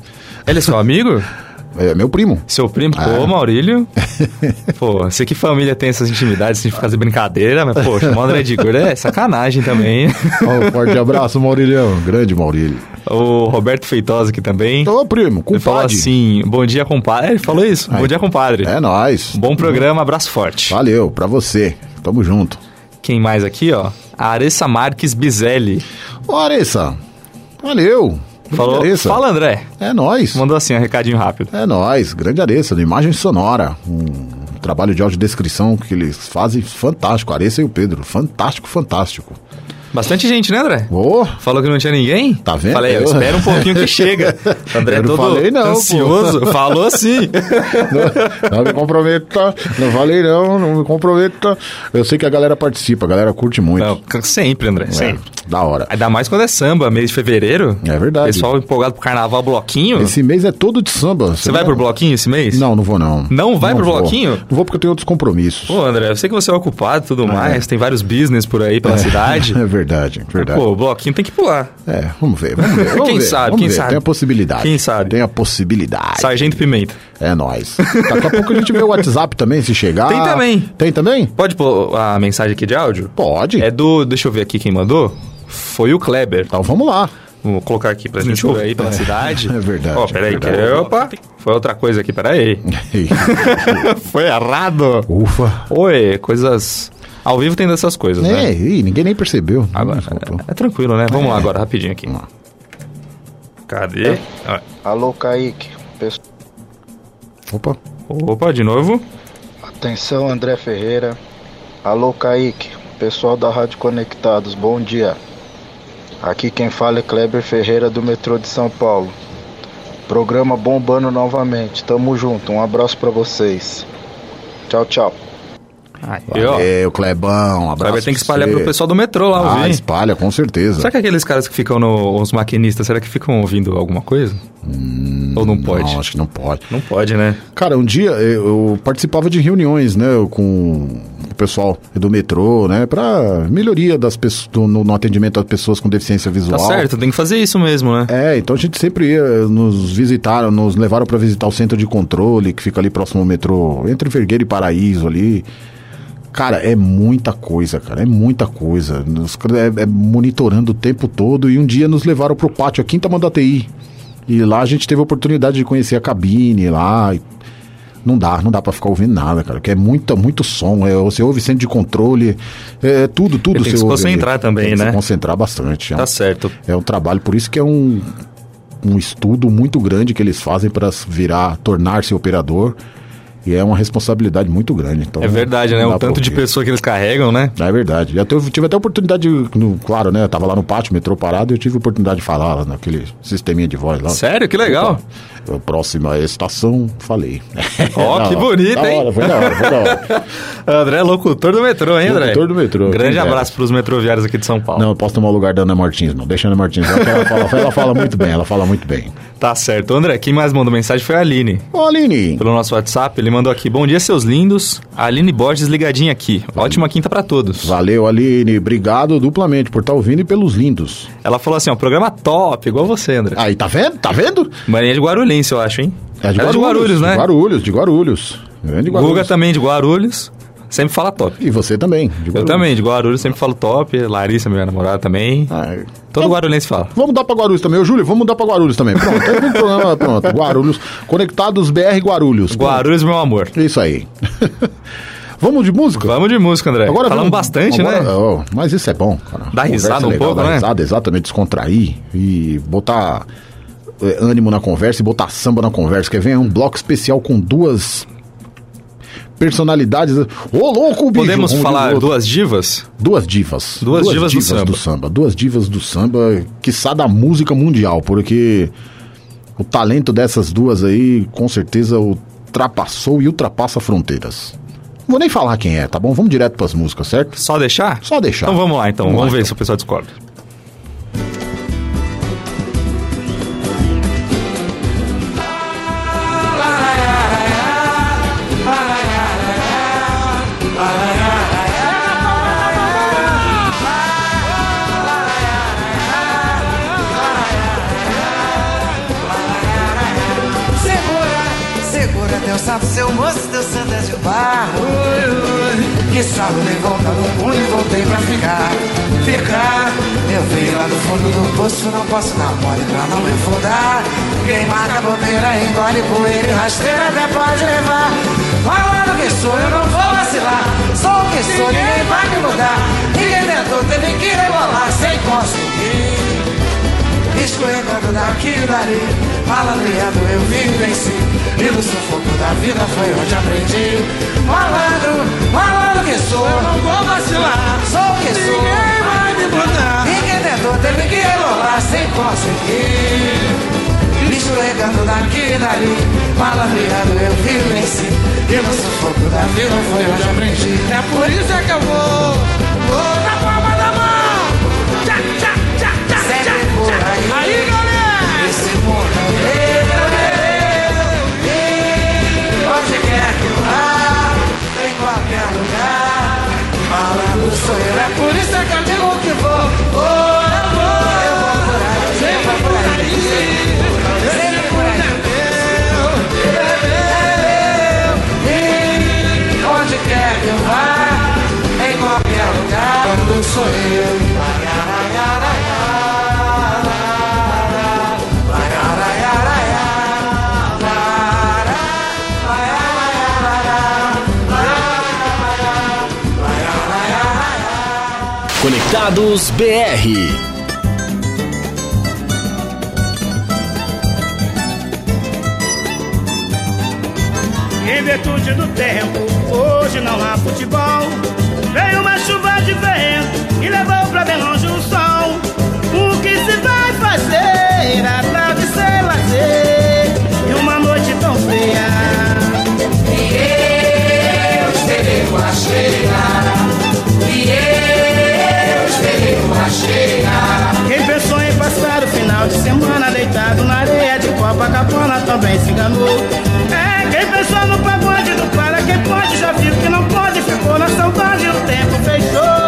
S4: Ele é seu amigo? *laughs*
S3: É meu primo.
S4: Seu primo?
S3: É.
S4: Pô, Maurílio. *laughs* Pô, sei que família tem essas intimidades, assim, de fazer brincadeira, mas, poxa, o André de gordo é sacanagem também. *laughs*
S3: Um forte abraço, Maurilhão. Grande Maurílio.
S4: O Roberto Feitosa aqui também.
S3: Ô, primo,
S4: Ele falou
S3: compadre.
S4: assim: bom dia, compadre. Ele falou isso. Bom dia, compadre.
S3: É nóis.
S4: Bom programa, abraço forte.
S3: Valeu, pra você. Tamo junto.
S4: Quem mais aqui, ó? A Aressa Marques Bizelli.
S3: Ô, Aressa. Valeu.
S4: Falou,
S3: Aressa.
S4: fala, André.
S3: É nóis.
S4: Mandou assim, um recadinho rápido.
S3: É nóis. Grande Aressa, de imagem sonora. Um trabalho de audiodescrição que eles fazem fantástico. Aressa e o Pedro. Fantástico, fantástico.
S4: Bastante gente, né, André?
S3: Ô,
S4: Falou que não tinha ninguém?
S3: Tá vendo?
S4: Falei,
S3: eu
S4: espera um pouquinho que chega. *laughs* André
S3: Eu não
S4: todo
S3: falei não, pô.
S4: ansioso. Falou sim. *laughs*
S3: não, não me comprometa. Não falei não, não me comprometa. Eu sei que a galera participa, a galera curte muito.
S4: Não, sempre, André,
S3: É,
S4: sempre.
S3: da hora.
S4: Ainda mais quando é samba, mês de fevereiro.
S3: É verdade.
S4: Pessoal empolgado pro carnaval, bloquinho.
S3: Esse mês é todo de samba.
S4: Você vai pro bloquinho esse mês?
S3: Não, não vou não.
S4: Não vai pro
S3: vou.
S4: bloquinho?
S3: Não vou porque eu tenho outros compromissos.
S4: Pô, André, eu sei que você é ocupado e tudo mais, tem vários business por aí pela cidade. *laughs*
S3: É verdade, verdade.
S4: Pô, o bloquinho tem que pular.
S3: É, vamos ver, vamos ver. *laughs* vamos
S4: Quem
S3: ver,
S4: sabe,
S3: vamos
S4: quem
S3: ver.
S4: sabe?
S3: Tem a possibilidade.
S4: Quem sabe?
S3: Tem a possibilidade.
S4: Sargento Pimenta.
S3: É nóis. *laughs* Daqui a pouco a gente vê o WhatsApp também, se chegar.
S4: Tem também.
S3: Tem também?
S4: Pode pôr a mensagem aqui de áudio?
S3: Pode.
S4: É do. Deixa eu ver aqui quem mandou. Foi o Kleber.
S3: Então vamos lá.
S4: Vou colocar aqui pra gente ver aí pela
S3: É,
S4: cidade. *laughs*
S3: é verdade,
S4: Ó, peraí,
S3: é
S4: que
S3: verdade.
S4: opa. Foi outra coisa aqui, peraí. Foi errado.
S3: Ufa.
S4: Oi, coisas. Ao vivo tem dessas coisas,
S3: É,
S4: né?
S3: ih, ninguém nem percebeu.
S4: Agora, é, é tranquilo, né? Vamos lá
S3: É.
S4: agora, rapidinho aqui.
S3: Vamos lá.
S4: Cadê? Ah,
S13: Alô, Kaique. Peço-
S3: Opa.
S4: Opa, de novo.
S13: Atenção, André Ferreira. Alô, Kaique. Pessoal da Rádio Conectados, bom dia. Aqui quem fala é Kleber Ferreira do metrô de São Paulo. Programa bombando novamente. Tamo junto. Um abraço pra vocês. Tchau, tchau.
S4: Ó.
S3: Valeu, Clebão. Um abraço.
S4: Kleber tem que espalhar pro pessoal do metrô lá
S3: Ah,
S4: ouvir.
S3: espalha, com certeza.
S4: Será que aqueles caras que ficam no. Os maquinistas, será que ficam ouvindo alguma coisa? Ou não pode?
S3: Hum, Não, acho que não pode.
S4: Não pode, né?
S3: Cara, um dia eu, participava de reuniões, né, com o pessoal do metrô, né? Pra melhoria das pessoas, do- no, no atendimento às pessoas com deficiência visual.
S4: Tá certo, tem que fazer isso mesmo, né?
S3: É, então a gente sempre ia, nos visitaram, nos levaram para visitar o centro de controle, que fica ali próximo ao metrô, entre Vergueiro e Paraíso ali. Cara, é muita coisa, cara, é muita coisa. Nos, é, é monitorando o tempo todo e um dia nos levaram pro pátio aqui em Tamanduateí. E lá a gente teve a oportunidade de conhecer a cabine lá. e Não dá, não dá pra ficar ouvindo nada, cara, que é muita, muito som. É, você ouve centro de controle, é tudo, tudo.
S4: Tem que se
S3: ouve
S4: concentrar também,
S3: Tem que
S4: né?
S3: Se concentrar bastante. É
S4: Tá
S3: um-
S4: certo.
S3: é um trabalho, por isso que é um, um estudo muito grande que eles fazem para virar, tornar-se operador. E é uma responsabilidade muito grande. Então,
S4: É verdade, né? O tanto de pessoa que eles carregam, né?
S3: É verdade. Teve, tive até a oportunidade, de, no- claro, né? Eu tava lá no pátio, metrô parado, e eu tive a oportunidade de falar lá naquele sisteminha de voz lá.
S4: Sério? Que legal.
S3: Próxima estação, falei.
S4: Ó, *laughs*
S3: Da
S4: que bonito,
S3: da
S4: hein?
S3: hora, foi da hora, foi da hora. *laughs*
S4: André é locutor do metrô, hein, André?
S3: Locutor do metrô,
S4: Grande abraço pros metroviários aqui de São Paulo.
S3: Não, eu posso tomar o lugar da Ana Martins, não. Deixa a Ana Martins. Ela, fala, ela fala muito bem, ela fala muito bem.
S4: Tá certo. André, quem mais mandou mensagem foi a Aline.
S3: Ô, Aline.
S4: Pelo nosso WhatsApp, ele mandou aqui: Bom dia, seus lindos. A Aline Borges ligadinha aqui. Ótima quinta pra todos.
S3: Valeu, Aline. Obrigado duplamente por estar ouvindo e pelos lindos.
S4: Ela falou assim: ó, programa top, igual você, André.
S3: Aí, tá vendo? Tá vendo?
S4: Marinha de Guarulhense, eu acho, hein?
S3: É de
S4: Ela
S3: Guarulhos,
S4: né?
S3: De Guarulhos, de Guarulhos. Grande Guarulhos.
S4: Guga também de Guarulhos. Sempre fala top.
S3: E você também, de
S4: Eu
S3: Guarulhos.
S4: também, de Guarulhos, sempre falo top. Larissa, minha namorada, também.
S3: Ah,
S4: Todo Guarulhense fala.
S3: Vamos mudar pra Guarulhos também. Ô, Júlio, vamos mudar pra Guarulhos também. Pronto, aí vem o programa, *laughs* pronto. Guarulhos. Conectados BR Guarulhos. Pronto.
S4: Guarulhos, meu amor.
S3: Isso aí. *laughs* vamos de música?
S4: Vamos de música, André. Falamos
S3: vamos-
S4: bastante,
S3: agora-
S4: né?
S3: ó, mas isso é bom, cara.
S4: Dá risada um
S3: legal,
S4: pouco,
S3: dá
S4: né?
S3: risada, exatamente, descontrair e botar é, ânimo na conversa e botar samba na conversa. Quer ver? É um bloco especial com duas personalidades. Ô, louco, bicho!
S4: Podemos
S3: o
S4: falar duas divas?
S3: Duas divas.
S4: Duas divas do
S3: samba. Duas divas do samba, quiçá da música mundial, porque o talento dessas duas aí, com certeza, ultrapassou e ultrapassa fronteiras. Não vou nem falar quem é, tá bom? Vamos direto pras músicas, certo?
S4: Só deixar?
S3: Só deixar.
S4: Então vamos lá, então.
S3: Vamos
S4: Vamos,
S3: lá,
S4: ver
S3: então.
S4: se o pessoal discorda.
S14: Seu moço, teu santo é de barro. Que salvo volta no punho e voltei pra ficar. Ficar, eu venho lá do fundo do poço, não posso dar mole pra não me afundar. Quem mata a bobeira, engole poeira e rasteira até pode levar. Falando que sou, eu não vou vacilar. Sou o que sou, ninguém vai me mudar. Ninguém tentou, teve que rebolar sem conseguir. Escorregando daqui e dali Malandreando eu vi e venci E no sufoco da vida foi onde aprendi Malandro, malandro que sou Eu não vou vacilar Sou que sou Ninguém vai me botar Ninguém tentou, teve que rebolar sem conseguir Escorregando daqui e dali Malandreando eu vi e venci E no sufoco da vida foi onde aprendi É por isso é que eu vou Vou na quer que eu vá Em qualquer lugar Falando eu É por isso é que eu digo que vou Vou, eu vou Eu vou por aí Sempre por aí Sempre por aí E onde quer que eu vá, em qualquer lugar, quando sou
S1: Conectados BR.
S15: Em virtude do tempo, hoje não há futebol. Veio uma chuva de vento e levou pra bem longe o sol. O que se vai fazer de semana deitado na areia de Copacabana também se enganou. É, quem pensou no pagode do para, quem pode já viu que não pode, ficou na saudade,
S5: o tempo fechou.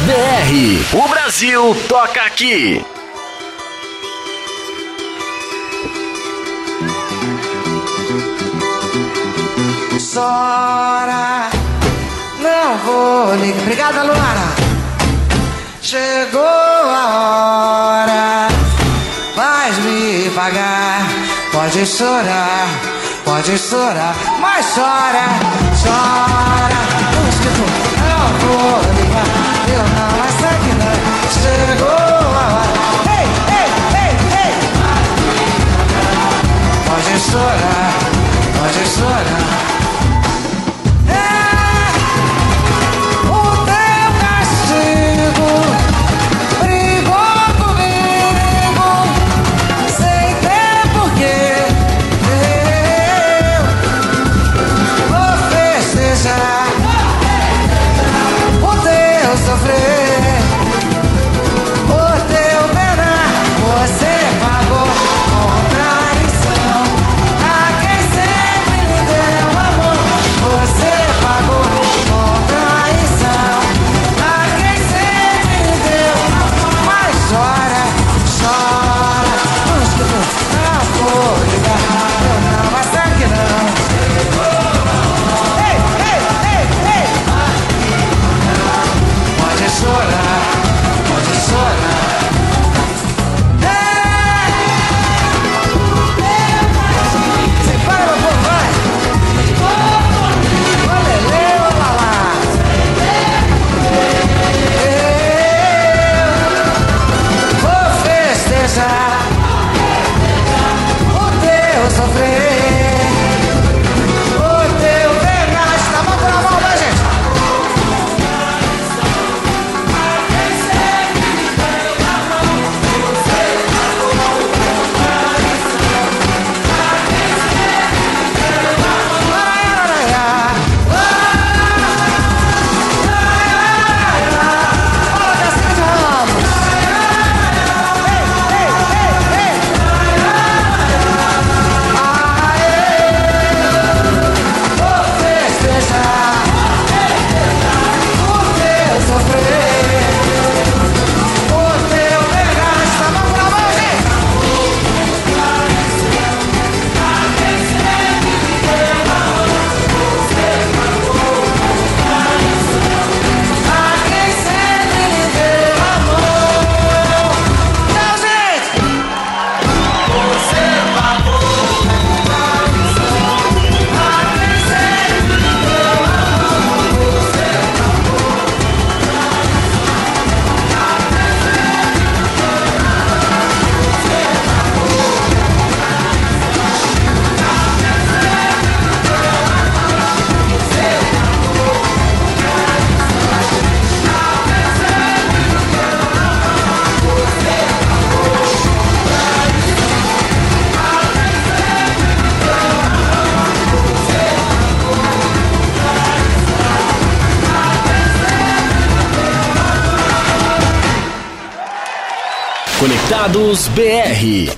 S5: BR. O Brasil toca aqui.
S14: Sora, não vou ligar. Obrigada, Luana. Chegou a hora, faz me pagar. Pode chorar, pode chorar, mas chora, chora. Não vou chorar, pode chorar.
S5: News BR.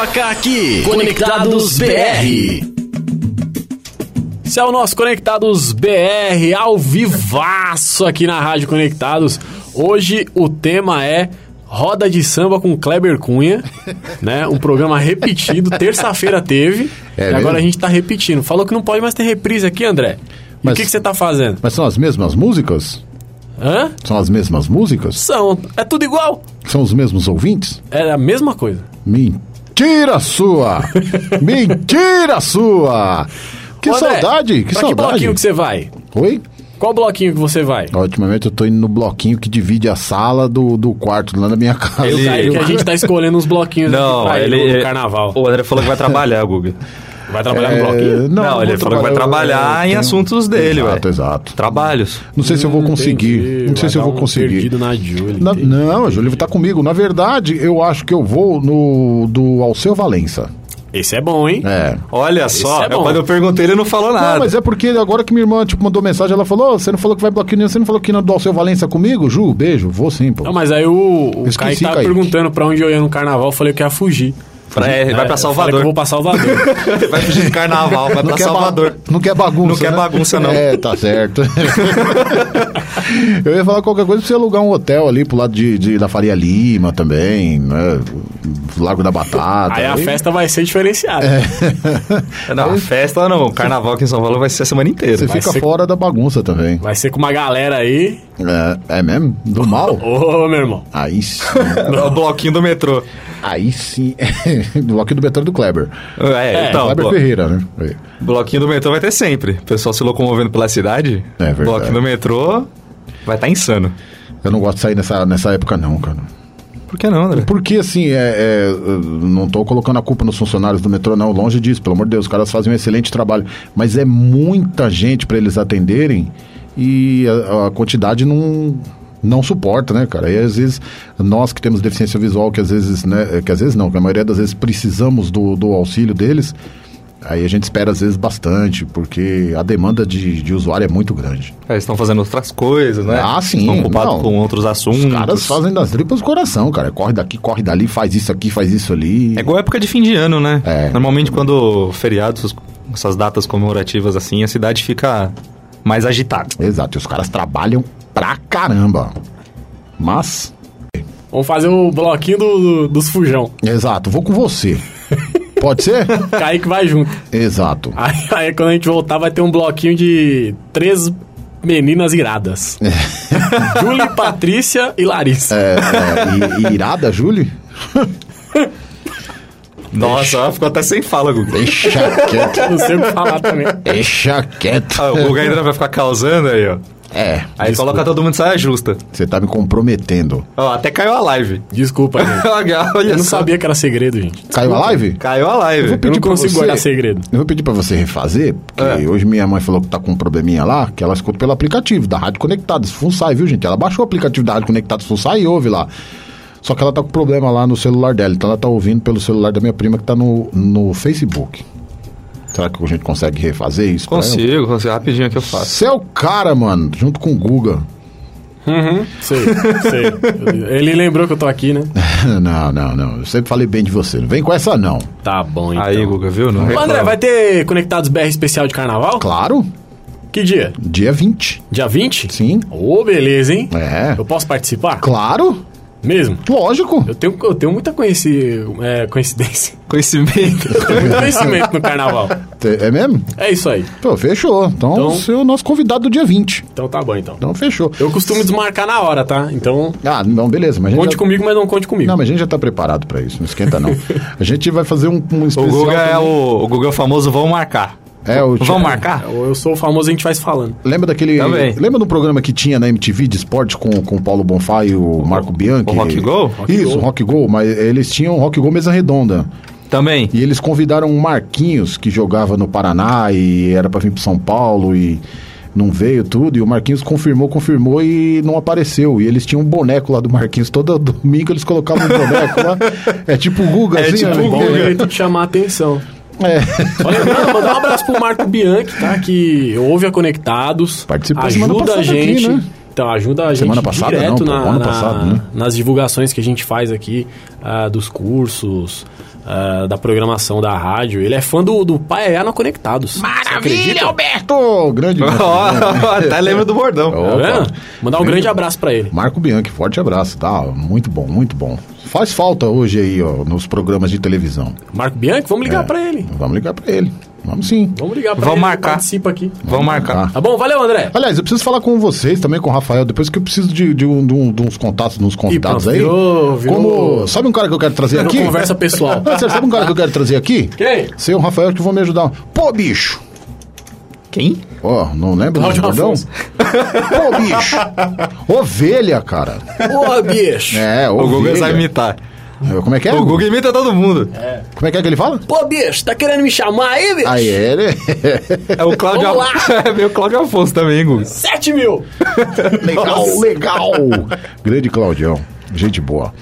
S1: Toca aqui. Conectados BR.
S16: Esse é o nosso Conectados BR ao vivaço aqui na Rádio Conectados. Hoje o tema é Roda de Samba com Kleber Cunha, *laughs* né? Um programa repetido, terça-feira teve,
S3: É
S16: e agora
S3: mesmo?
S16: a gente tá repetindo. Falou que não pode mais ter reprise aqui, André. E o que, que você tá fazendo?
S3: Mas são as mesmas músicas?
S16: Hã?
S3: São as mesmas músicas?
S16: São. É tudo igual.
S3: São os mesmos ouvintes?
S16: É a mesma coisa.
S3: Mentira sua! Mentira sua! Que
S16: Ô, André,
S3: saudade, que
S16: pra
S3: saudade.
S16: que bloquinho que você vai?
S3: Oi?
S16: Qual bloquinho que você vai?
S3: Ultimamente eu tô indo no bloquinho que divide a sala do, do quarto lá na minha casa.
S16: Ele, que a gente tá escolhendo uns bloquinhos
S4: Não,
S16: aqui pra ir
S4: ele-
S16: no carnaval.
S4: O André falou que vai trabalhar, Guga. *laughs*
S16: Vai trabalhar
S3: É,
S16: no bloquinho?
S3: não,
S4: Não, ele falou que vai
S3: trabalhar- eu
S4: em
S3: tenho-
S4: assuntos dele,
S3: Exato,
S4: velho.
S3: exato.
S4: Trabalhos.
S3: Não sei se eu vou conseguir.
S16: Entendi,
S3: Não sei
S16: vai
S3: se eu vou
S16: um
S3: conseguir.
S16: na Julie.
S3: Na- não, a Júlia tá comigo. Na verdade, eu acho que eu vou no do Alceu Valença.
S16: Esse é bom, hein?
S3: É.
S4: Olha
S16: Esse
S4: só,
S16: é bom.
S4: quando eu perguntei, ele não falou nada.
S3: Não, mas é porque agora que minha irmã tipo, mandou mensagem, ela falou: "Ô, você não falou que vai bloquear nenhum, você não falou que não do Alceu Valença comigo? Ju, beijo, vou sim, pô.
S16: Não, mas aí o, o
S3: Esqueci,
S16: Kaique tava
S3: Kaique.
S16: perguntando pra onde eu ia no carnaval, eu falei que ia fugir.
S4: Pra- é, vai pra Salvador.
S16: eu vou pra Salvador. *laughs*
S4: vai fugir de carnaval, vai pra
S3: quer ba-
S4: Salvador.
S3: não quer bagunça.
S4: Não quer
S3: né?
S4: bagunça, não.
S3: É, tá certo. *laughs* eu ia falar qualquer coisa pra você alugar um hotel ali pro lado de, de- da Faria Lima também, né? Lago da Batata.
S16: aí a festa vai ser diferenciada.
S4: Não, a festa não. O carnaval aqui em São Paulo vai ser a semana inteira.
S3: Você
S4: Vai
S3: fica
S4: ser-
S3: fora da bagunça também.
S16: Vai ser com uma galera aí.
S3: É, é mesmo? Do mal?
S16: Ô, meu irmão.
S3: Aí sim.
S4: É *laughs* o bloquinho do metrô.
S3: Aí sim. *laughs* bloquinho do Betão do Kleber.
S4: É, então,
S3: Kleber
S4: blo-
S3: Ferreira, né? É.
S4: bloquinho do metrô vai ter sempre. O pessoal se locomovendo pela cidade.
S3: É verdade.
S4: Bloquinho do metrô vai estar insano.
S3: Eu não gosto de sair nessa, nessa época, não, cara.
S4: Por que não, André?
S3: Porque, assim, é, é, não tô colocando a culpa nos funcionários do metrô, não. Longe disso, pelo amor de Deus. Os caras fazem um excelente trabalho. Mas é muita gente para eles atenderem e a, a quantidade não, não suporta, né, cara? E às vezes, nós que temos deficiência visual, que às vezes, né, que às vezes não, que a maioria das vezes precisamos do, do auxílio deles, aí a gente espera às vezes bastante, porque a demanda de, de usuário é muito grande.
S4: É, Eles estão fazendo outras coisas, né?
S3: Ah, sim.
S4: Estão ocupados
S3: Não.
S4: com outros assuntos.
S3: Os caras fazem das tripas do coração, cara. Corre daqui, corre dali, faz isso aqui, faz isso ali.
S4: É igual época de fim de ano, né?
S3: É.
S4: Normalmente quando feriados, essas datas comemorativas assim, a cidade fica mais agitada.
S3: Exato, e os caras trabalham pra caramba. Mas.
S16: Vamos fazer o bloquinho do- do- dos fujão.
S3: Exato, vou com você. *laughs* Pode ser?
S16: Kaique vai junto.
S3: Exato.
S16: Aí, aí quando a gente voltar vai ter um bloquinho de três meninas iradas. *laughs* Julie, Patrícia e Larissa.
S3: É, é, e- e irada, Júlio? *laughs*
S4: Nossa, ela ficou até sem fala, Guga.
S3: Deixa quieto.
S16: Não sei o que falar também.
S3: Deixa quieto.
S4: Ah, o Guga ainda vai ficar causando aí, ó.
S3: É.
S4: Aí coloca todo mundo saia justa.
S3: Você tá me comprometendo.
S4: Ó, até caiu a live.
S16: Desculpa, *laughs* gente.
S4: Olha
S16: Eu não
S4: só.
S16: sabia que era segredo, gente.
S3: Caiu a live?
S4: Caiu a live.
S3: vou
S16: Eu
S3: pedir
S16: não
S3: pra
S16: consigo
S3: você-
S16: guardar segredo.
S3: Eu vou pedir pra você refazer, porque
S4: É.
S3: hoje minha mãe falou que tá com um probleminha lá, que ela escuta pelo aplicativo da Rádio Conectados, Funsai, viu, gente? Ela baixou o aplicativo da Rádio Conectados Funsai e ouve lá. Só que ela tá com problema lá no celular dela, então ela tá ouvindo pelo celular da minha prima que tá no, no Facebook. Será que a gente consegue refazer isso?
S4: Consigo, consigo. Rapidinho que eu faço.
S3: Você é o cara, mano, junto com o Guga.
S16: Uhum, sei, sei. Ele lembrou que eu tô aqui, né? *laughs*
S3: não, não, não. Eu sempre falei bem de você. Não vem com essa, não.
S16: Tá bom, então.
S4: Aí, Guga, viu? Não
S16: Ô. André, vai ter Conectados BR especial de carnaval?
S3: Claro.
S16: Que dia?
S3: Dia 20.
S16: Dia 20?
S3: Sim.
S16: Ô, beleza, hein?
S3: É.
S16: Eu posso participar?
S3: Claro.
S16: Mesmo?
S3: Lógico.
S16: Eu tenho, eu tenho muita conheci, é, coincidência. *laughs*
S4: Conhecimento.
S16: Eu *laughs* tenho muito conhecimento no carnaval.
S3: É mesmo?
S16: É isso aí.
S3: Pô, fechou. Então,
S16: Então-
S3: você é o nosso convidado do dia 20.
S16: Então tá bom, então.
S3: Então, fechou.
S16: Eu costumo desmarcar na hora, tá? Então,
S3: Ah, não, beleza. Mas
S16: conte
S3: já...
S16: comigo, mas não conte comigo.
S3: Não, mas a gente já tá preparado pra isso. Não esquenta, não. *laughs* a gente vai fazer um, um
S4: O
S3: especial...
S4: Guga é
S3: também.
S4: o, o Guga é o famoso vão marcar.
S3: É, o...
S4: Vão marcar?
S16: Eu eu sou o famoso, a gente vai se falando.
S3: Lembra daquele...
S4: Também.
S3: Lembra do programa que tinha na MTV de esporte com, com o Paulo Bonfá e o Marco Bianchi?
S4: o Rock Go?
S16: Rock
S3: Isso,
S16: Go.
S3: Rock Go. Mas eles tinham Rock Go mesa redonda.
S4: Também.
S3: E eles convidaram o Marquinhos, que jogava no Paraná e era pra vir pro São Paulo e não veio tudo. E o Marquinhos confirmou, confirmou e não apareceu. E eles tinham um boneco lá do Marquinhos. Todo domingo eles colocavam um boneco lá. *laughs* É tipo o Guga,
S4: É
S3: assim.
S4: tipo
S3: né?
S4: o Guga.
S16: de chamar a atenção.
S3: É. *laughs*
S16: Só lembrando, mandar um abraço pro Marco Bianchi, tá? Que ouve a Conectados.
S3: Participou
S16: ajuda a
S3: passada aqui,
S16: gente.
S3: né?
S16: Então, ajuda a gente
S3: Semana passada
S16: direto
S3: não, pô,
S16: na-
S3: ano
S16: na-
S3: passado, né?
S16: nas divulgações que a gente faz aqui, ah, dos cursos, ah, da programação da rádio. Ele é fã do, do na Conectados.
S3: Maravilha, Alberto! Grande. *laughs*
S4: Até lembro do bordão.
S16: Tá? Mandar um grande abraço pra ele.
S3: Marco Bianchi, forte abraço, tá? Muito bom, muito bom. Faz falta hoje aí, ó, nos programas de televisão.
S16: Marco Bianchi, vamos ligar
S3: É.
S16: pra ele.
S3: Vamos ligar pra ele. Vvamos sim.
S16: Vamos ligar pra
S4: Vamos
S16: ele.
S4: marcar.
S16: Participa aqui.
S4: Vamos marcar.
S16: Tá bom, valeu, André.
S3: Aliás, eu preciso falar com vocês também, com o Rafael, depois que eu preciso de, de, um- de um- de uns contatos nos convidados aí.
S16: virou- virou-
S3: Como. Sabe um cara que eu quero trazer
S16: Virou
S3: aqui?
S16: conversa pessoal. *laughs*
S3: Não, sabe um cara que eu quero trazer aqui?
S16: Quem?
S3: Seu Rafael que vão me ajudar. Pô, bicho!
S4: Quem?
S3: Ó, não lembra do
S16: Cláudio
S3: bordão?
S16: Afonso.
S3: Pô, bicho! Ovelha, cara.
S16: Ô, bicho.
S3: É,
S4: O Google
S3: ovelha.
S4: sabe imitar.
S3: Como é que é?
S4: O Google imita todo mundo.
S3: Como é que é que ele fala?
S16: Pô, bicho, tá querendo me chamar aí, bicho?
S3: Aí ele.
S4: É o Cláudio. Afonso. *laughs* É meio Cláudio Afonso também, Google.
S16: 7 mil. *laughs*
S3: Legal, legal. Grande Claudião. Gente boa.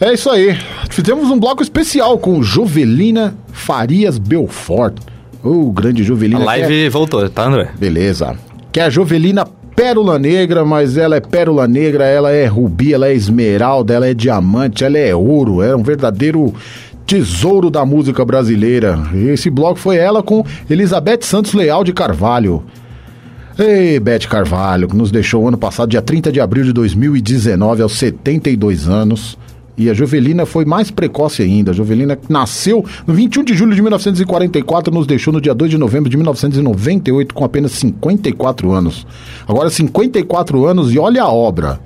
S3: É isso aí. Fizemos um bloco especial com Jovelina Farias Belfort. O grande
S4: A
S3: Jovelina. que
S4: live voltou, tá, André?
S3: é- Beleza. Que é a Jovelina Pérola Negra, mas ela é pérola negra, ela é rubi, ela é esmeralda, ela é diamante, ela é ouro. É um verdadeiro tesouro da música brasileira. Esse bloco foi ela com Elizabeth Santos Leal de Carvalho. Ei, Beth Carvalho, que nos deixou ano passado, dia 30 de abril de 2019, aos 72 anos. E a Jovelina foi mais precoce ainda. A Jovelina nasceu no 21 de julho de 1944 nos deixou no dia 2 de novembro de 1998 com apenas 54 anos. Agora 54 anos e olha a obra.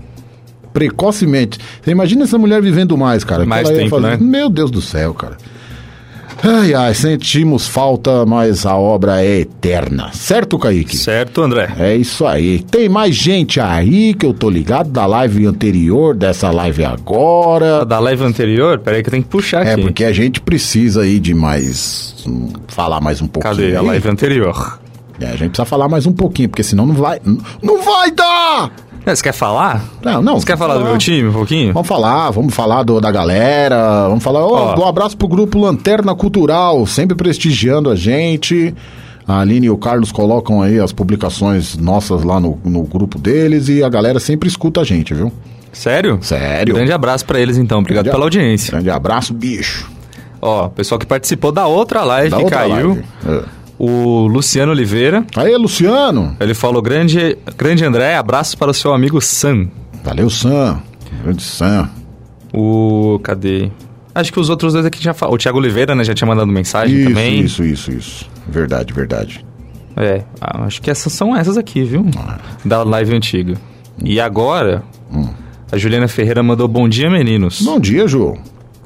S3: Precocemente. Você imagina essa mulher vivendo mais, cara. que
S4: Mais tempo, né?
S3: Meu Deus do céu, cara. Ai, ai, sentimos falta, mas a obra é eterna. Certo, Kaique?
S4: Certo, André.
S3: É isso aí. Tem mais gente aí que eu tô ligado da live anterior, dessa live agora.
S4: Da live anterior, peraí que eu tenho que puxar
S3: É,
S4: aqui.
S3: porque a gente precisa aí de mais. hum, falar mais um pouquinho.
S4: Cadê a live anterior?
S3: É, a gente precisa falar mais um pouquinho, porque senão não vai. Não vai dar!
S4: É, Você quer falar?
S3: Não, não.
S4: Você quer falar do meu time um pouquinho?
S3: Vamos falar, vamos falar do, da galera, vamos falar. Ó. um abraço pro grupo Lanterna Cultural, sempre prestigiando a gente. A Aline e o Carlos colocam aí as publicações nossas lá no, no grupo deles e a galera sempre escuta a gente, viu?
S4: Sério?
S3: Sério.
S4: Grande abraço pra eles então, obrigado
S3: Grande
S4: pela audiência.
S3: Grande abraço, bicho.
S4: Ó, pessoal que participou da outra live
S3: Da
S4: que
S3: outra
S4: caiu.
S3: live. É.
S4: O Luciano Oliveira.
S3: Aí, Luciano.
S4: Ele falou: grande, grande André, abraço para o seu amigo Sam.
S3: Valeu, Sam. Grande Sam.
S4: O. Cadê? Acho que os outros dois aqui já falaram. O Thiago Oliveira, né? Já tinha mandado mensagem
S3: Isso,
S4: também.
S3: isso, isso, isso. Verdade, verdade.
S4: É, ah, acho que essas são essas aqui, viu?
S3: Ah.
S4: Da live antiga. E agora, a Juliana Ferreira mandou bom dia, meninos.
S3: Bom dia, Ju.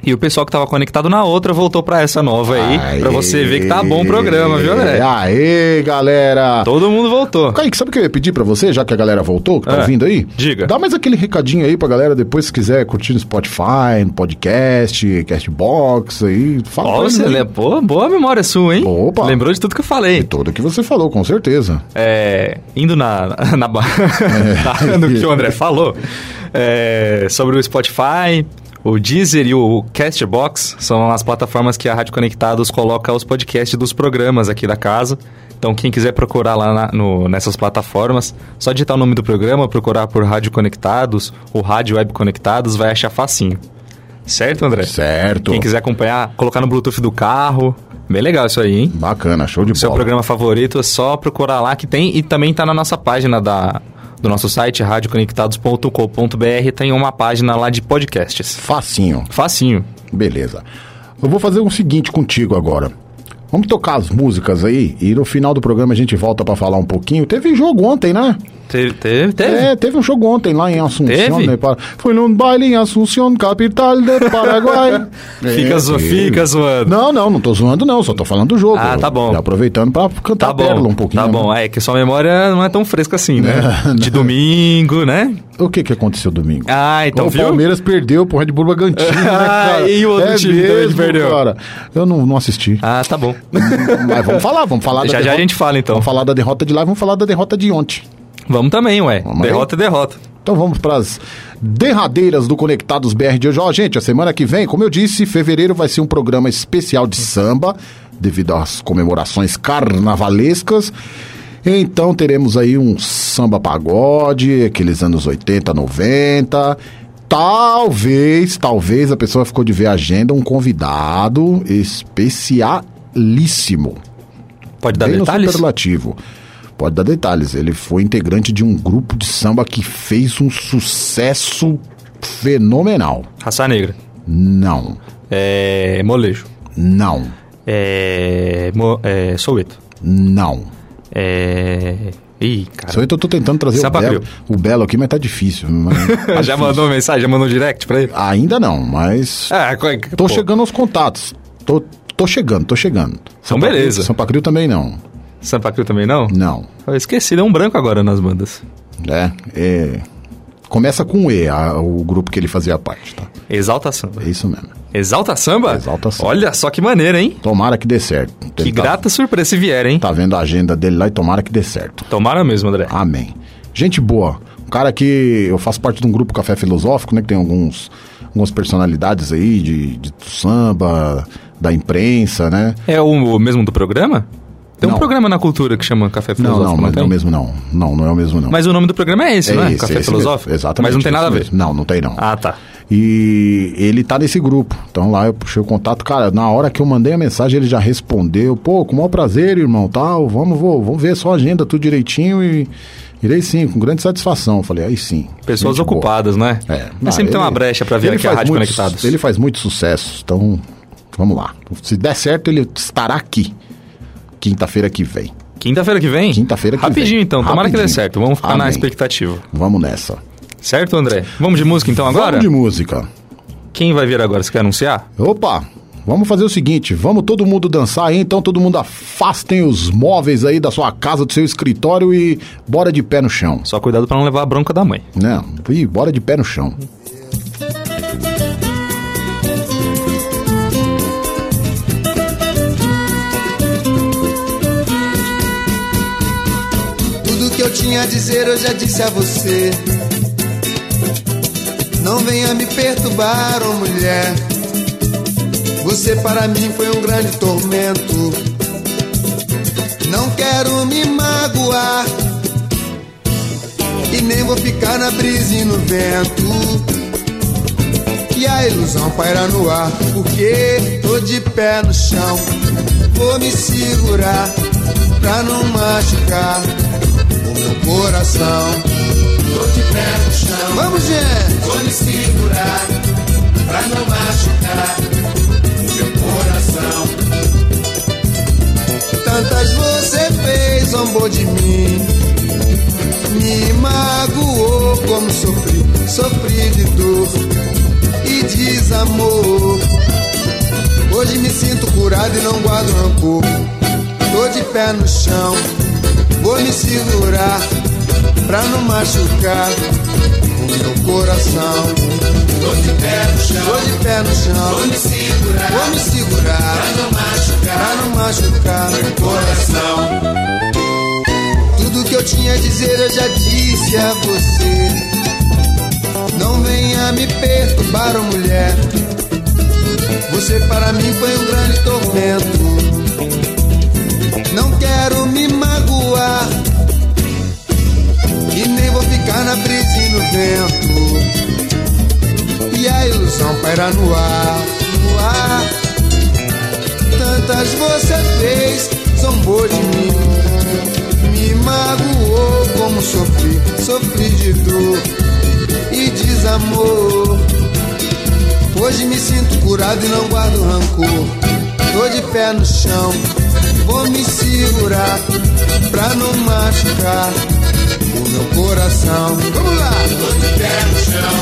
S4: E o pessoal que tava conectado na outra voltou pra essa nova aí,
S3: Aê.
S4: pra você ver que tá bom o programa, viu, André?
S3: Aê, galera.
S4: Todo mundo voltou.
S3: Kaique, sabe o que eu ia pedir pra você, já que a galera voltou, que tá
S4: É,
S3: ouvindo aí?
S4: diga.
S3: Dá mais aquele recadinho aí pra galera depois, se quiser curtir no Spotify, no podcast, Castbox aí. Fala
S4: Ó, você lê, pô, boa memória sua, hein?
S3: Opa.
S4: Lembrou de tudo que eu falei.
S3: Tudo que você falou, com certeza.
S4: É, indo na, na, *laughs* *laughs* na- no que o André *laughs* falou, é, sobre o Spotify, o Deezer e o Castbox são as plataformas que a Rádio Conectados coloca os podcasts dos programas aqui da casa. Então, quem quiser procurar lá na- no- nessas plataformas, só digitar o nome do programa, procurar por Rádio Conectados ou Rádio Web Conectados, vai achar facinho. Certo, André?
S3: Certo.
S4: Quem quiser acompanhar, colocar no Bluetooth do carro. Bem legal isso aí, hein?
S3: Bacana, show de
S4: Seu
S3: bola.
S4: programa favorito é só procurar lá que tem e também tá na nossa página da, do nosso site, radioconectados.com.br, tem uma página lá de podcasts.
S3: Facinho.
S4: Facinho.
S3: Beleza. Eu vou fazer o seguinte contigo agora. Vamos tocar as músicas aí e no final do programa a gente volta pra falar um pouquinho. Teve jogo ontem, né?
S4: Teve, teve, teve.
S3: É, teve um jogo ontem lá em Assunção.
S4: Teve?
S3: Né? Foi num baile em Assunção, capital do Paraguai. *laughs*
S4: Fica zo- fica zoando.
S3: Não, não, não tô zoando não, só tô falando do jogo.
S4: Ah, tá bom.
S3: Já aproveitando pra cantar
S4: Tá
S3: a pérola um pouquinho.
S4: tá
S3: né?
S4: bom. É que sua memória não é tão fresca assim, né? *laughs* De domingo, né?
S3: O que que aconteceu domingo?
S4: Ah, então
S3: o
S4: viu?
S3: Palmeiras perdeu pro Red Bull Bragantino, né, *laughs* cara?
S4: E o outro
S3: é
S4: time também
S3: mesmo,
S4: perdeu.
S3: cara. Eu não, não assisti.
S4: Ah, tá bom.
S3: Mas vamos falar, vamos falar da
S4: Já já a gente fala então.
S3: Vamos falar da derrota de lá, vamos falar da derrota de ontem.
S4: Vamos também, ué.
S3: Vamos aí?
S4: derrota é derrota.
S3: Então vamos para as derradeiras do Conectados BR de hoje. Ó, gente, a semana que vem, como eu disse, fevereiro vai ser um programa especial de samba, devido às comemorações carnavalescas. Então teremos aí um samba pagode, aqueles anos 80, 90. Talvez, talvez a pessoa ficou de ver a agenda, um convidado especialíssimo.
S4: Pode dar
S3: Bem
S4: detalhes?
S3: superlativo. Pode dar detalhes. Ele foi integrante de um grupo de samba que fez um sucesso fenomenal.
S4: Raça Negra.
S3: Não.
S4: É. Molejo.
S3: Não.
S4: É. Mo... é Soueto.
S3: Não.
S4: É. Ih, cara.
S3: Só eu tô tentando trazer o belo, o belo aqui, mas tá difícil. mas tá *laughs*
S4: já
S3: difícil.
S4: mandou mensagem? Já mandou direct pra ele?
S3: Ainda não, mas.
S4: É,
S3: tô
S4: pô.
S3: chegando aos contatos. Tô, tô chegando, tô chegando.
S4: Então, beleza.
S3: São Pacrio também não.
S4: Sampa Crio também não?
S3: Não.
S4: Eu esqueci, deu um branco agora nas bandas.
S3: É, é. Começa com E, a- o grupo que ele fazia parte, tá?
S4: Exalta Samba.
S3: É isso mesmo.
S4: Exalta Samba?
S3: Exalta Samba.
S4: Olha só que maneira, hein?
S3: Tomara que dê certo.
S4: Que
S3: Ele tá-
S4: grata surpresa se vier, hein?
S3: Tá vendo a agenda dele lá e tomara que dê certo.
S4: Tomara mesmo, André.
S3: Amém. Gente boa. Um cara que eu faço parte de um grupo Café Filosófico, né? Que tem alguns, algumas personalidades aí de, de samba, da imprensa, né?
S4: É o mesmo do programa? Tem um
S3: Não.
S4: programa na cultura que chama Café
S3: Não,
S4: Filosófico,
S3: não, mas não é
S4: tem?
S3: o mesmo não. Não, não é o mesmo não.
S4: Mas o nome do programa é esse,
S3: é
S4: não é?
S3: esse,
S4: Café
S3: esse
S4: Filosófico?
S3: mesmo. Exatamente.
S4: Mas não tem nada a ver.
S3: mesmo. Não, não tem não.
S4: Ah, tá.
S3: E ele tá nesse grupo. Então lá eu puxei o contato. Cara, na hora que eu mandei a mensagem, ele já respondeu. Pô, com o maior prazer, irmão, tal. Vamos, vou, vamos ver só a agenda, tudo direitinho e... Irei sim, com grande satisfação. Falei, aí sim.
S4: Pessoas
S3: Gente boa.
S4: ocupadas, né?
S3: É.
S4: Mas sempre tem uma brecha pra vir
S3: ele
S4: aqui a Rádio
S3: muito-
S4: Conectados.
S3: Ele faz muito sucesso, então vamos lá. Se der certo, ele estará aqui. Quinta-feira que vem.
S4: Quinta-feira que vem?
S3: Quinta-feira que
S4: Rapidinho
S3: vem.
S4: então, tomara que dê
S3: Rapidinho.
S4: certo. Vamos ficar na
S3: Amém.
S4: expectativa.
S3: Vamos nessa.
S4: Certo, André? Vamos de música então agora?
S3: Vamos de música.
S4: Quem vai vir agora? Você quer anunciar?
S3: Opa, vamos fazer o seguinte, vamos todo mundo dançar aí, então todo mundo afastem os móveis aí da sua casa, do seu escritório e bora de pé no chão.
S4: Só cuidado pra não levar a bronca da mãe.
S3: Não, e bora de pé no chão.
S17: A dizer eu já disse a você. Não venha me perturbar, oh mulher. Você para mim foi um grande tormento. Não quero me magoar. E nem vou ficar na brisa e no vento. E a ilusão paira no ar. Porque tô de pé no chão. Vou me segurar pra não machucar coração. Tô de pé no chão. Vamos, gente! Vou me segurar pra não machucar o meu coração. Tantas você fez, zombou de mim. Me magoou como sofri, sofri de dor e desamor. Hoje me sinto curado e não guardo rancor. Tô de pé no chão, vou me segurar pra não machucar o meu coração. Tô de pé no chão, tô de pé no chão, vou me segurar, vou me segurar pra não machucar, pra não machucar meu coração. Tudo que eu tinha a dizer eu já disse a você. Não venha me perturbar, oh mulher. Você para mim foi um grande tormento. Não quero me magoar. Ficar na brisa e no vento. E a ilusão paira no ar, no ar. Tantas você fez, zombou de mim. Me magoou como sofri, sofri de dor e desamor. Hoje me sinto curado e não guardo rancor. Tô de pé no chão, vou me segurar pra não machucar meu coração. Vamos lá! Tô de pé no chão,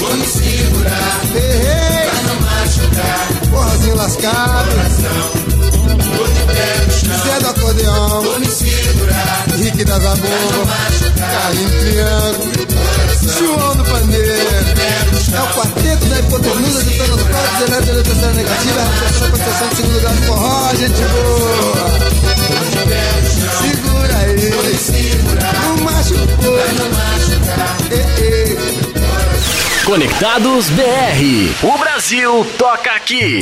S17: vou me segurar hey. pra não machucar. Porrazinho lascado. Tô de pé no chão, Zé do acordeão, vou me segurar. Rick da Zabumba, Carlinho Triângulo. João do Pandeiro É o quarteto da hipotenusa de todas as partes Elétrica da terceira negativa da proteção de segundo grau de forró Gente boa Segura aí Não machucou Ei, ei.
S1: Conectados BR. O Brasil toca aqui.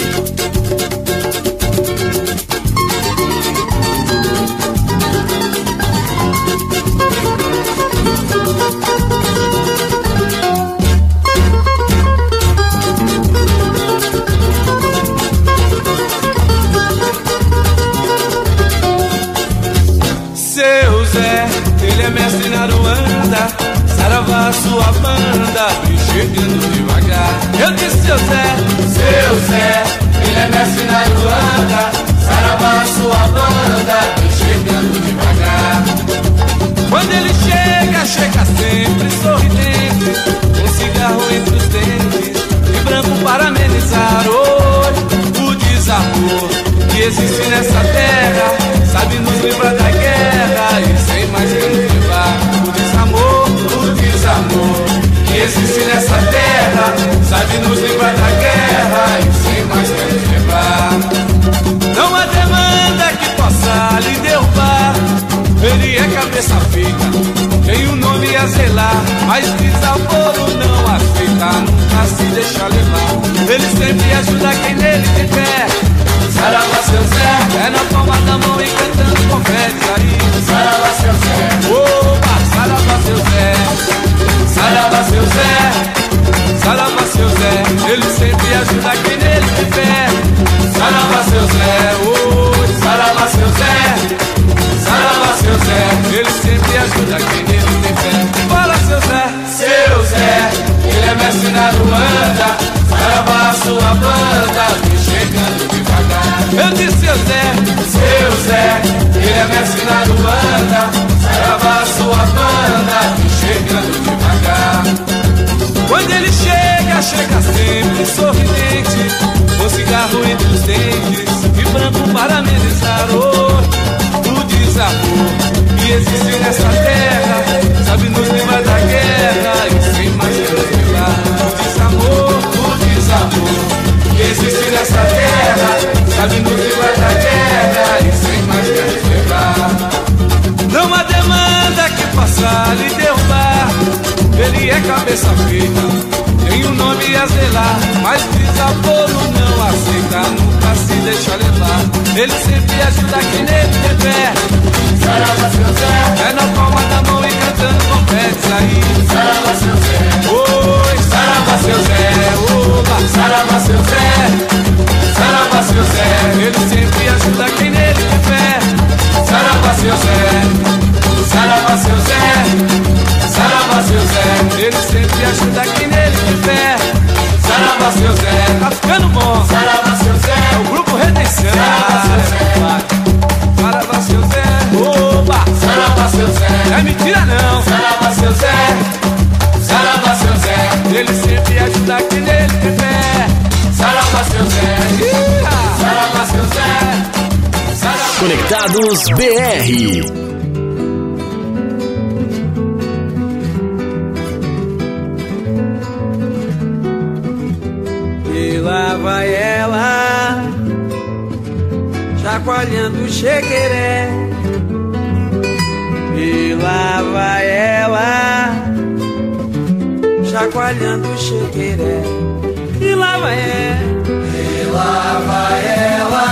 S6: Saravá, sua banda vem chegando devagar. Eu disse, seu Zé, seu Zé, ele é mestre na Luanda. Saravá, sua banda vem chegando devagar. Quando ele chega, chega sempre sorridente, com cigarro entre os dentes e branco para amenizar o desamor que existe nessa terra. Sabe nos livrar da guerra e sem mais que nos levar o desamor que existe nessa terra. Sabe nos livrar da guerra e sem mais nos levar. Não há demanda que possa lhe derrubar. Ele é cabeça feita, tem um nome a zelar, mas desaforo não aceita, nunca se deixa levar. Ele sempre ajuda quem nele fé. Saravá seu Zé, é na palma da mão e cantando confetes aí. Saravá seu Zé, Zé, saravá seu Zé, saravá seu Zé, ele sempre ajuda quem nele fé. Saravá seu Zé, oi, saravá seu Zé. Saravá, seu Zé, ele sempre ajuda quem nele fé. Fala, seu Zé, seu Zé, ele é mestre na Luanda. Saravá, sua banda, vem chegando devagar. Eu disse, seu Zé, seu Zé, ele é mestre na Luanda. Saravá, sua banda, chegando devagar. Quando ele chega, chega sempre sorridente, com cigarro entre os dentes e branco para amenizar o o desamor que existe nessa terra. Sabe nos livrar da guerra e sem mais levar. O desamor, o desamor que existe nessa terra. Sabe nos livrar da guerra e sem mais levar. Não há demanda que possa lhe derrubar. É cabeça feita tem um nome a zelar, mas desaforo não aceita, nunca se deixa levar. Ele sempre ajuda quem nele tem fé. Saravá seu Zé, é na palma da mão e cantando confetes aí. Saravá seu Zé, oi, Saravá seu Zé, oba, Saravá seu Zé, Saravá seu Zé, ele sempre ajuda quem nele tem fé. Saravá seu Zé, Saravá seu Zé. Seu Zé, ele sempre ajuda quem nele fé. Saravá seu Zé, tá ficando bom. Saravá seu Zé, é o grupo Redenção. Saravá seu Zé, Saravá seu Zé, oba. Saravá seu Zé, é mentira não. Saravá seu Zé, Saravá seu Zé, ele sempre ajuda quem nele fé. Saravá seu Zé, Saravá seu Zé.
S1: Conectados BR.
S18: Vai ela, chacoalhando o chequeré. E lá vai ela, chacoalhando o chequeré. E lá vai ela, e lá vai ela,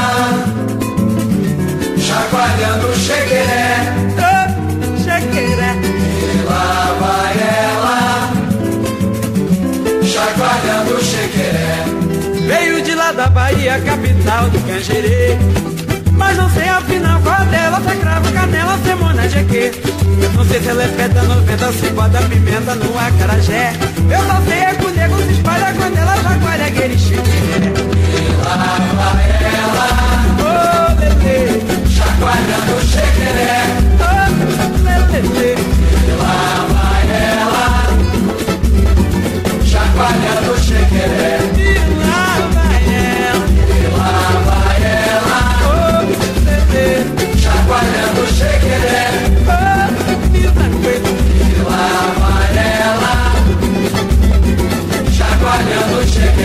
S18: chacoalhando o chequeré. Da Bahia, capital do Canjerê. Mas não sei afinal qual dela, se é cravo, canela, semana GQ. Não sei se ela é peta 90, se bota pimenta no acarajé. Eu só sei é que o nego se espalha quando ela chacoalha aquele chiqueré. E lá vai ela, oh, bebê, chacoalhando o chequeré. Oh, bebê. Lá vai ela, chacoalhando o chequeré. Chacoalhando o chequeré. Oh, me tranquilo. E lá vai ela, chacoalhando o chequeré.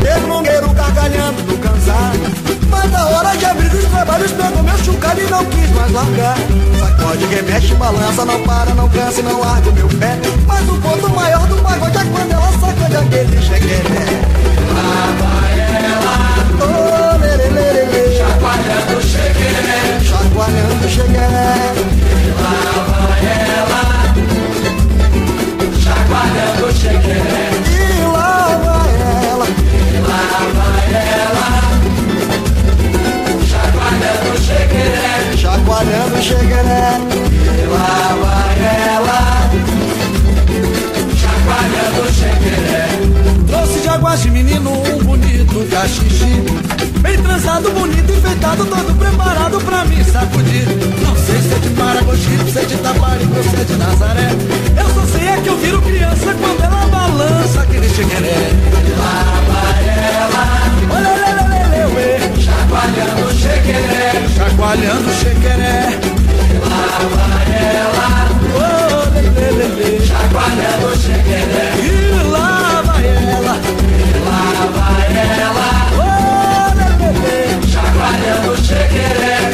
S19: Pedro Longueiro gargalhando no cansado Mas a hora de abrir os trabalhos pegou meu chucalho e não quis mais largar Sacode, remexe, balança, não para, não cansa e não larga o meu pé Mas o ponto maior do pagode é quando ela sacode aquele chequeré
S18: Lá vai ela,
S19: oh, lere, lere, lere.
S18: chacoalhando o.
S19: Chacoalhando o chequeré
S18: Lá vai ela, chacoalhando o chequeré.
S19: E lá vai ela
S18: E lá vai ela, chacoalhando o chequeré.
S19: Chacoalhando o
S18: E lá vai ela,
S19: dar xixi. Bem transado, bonito, enfeitado, todo preparado pra me sacudir. Não sei se é de Paragogi, se é de Taparico, se é de Nazaré. Eu só sei é que eu viro criança quando ela balança aquele chequeré. Lá vai ela, olha, olha, olha, chacoalhando chequeré, chacoalhando chequeré. Lá vai ela, oh, lê, lê, lê, chacoalhando chequeré. E lá vai ela, oh, lê, lê, chacoalhando o chequeré.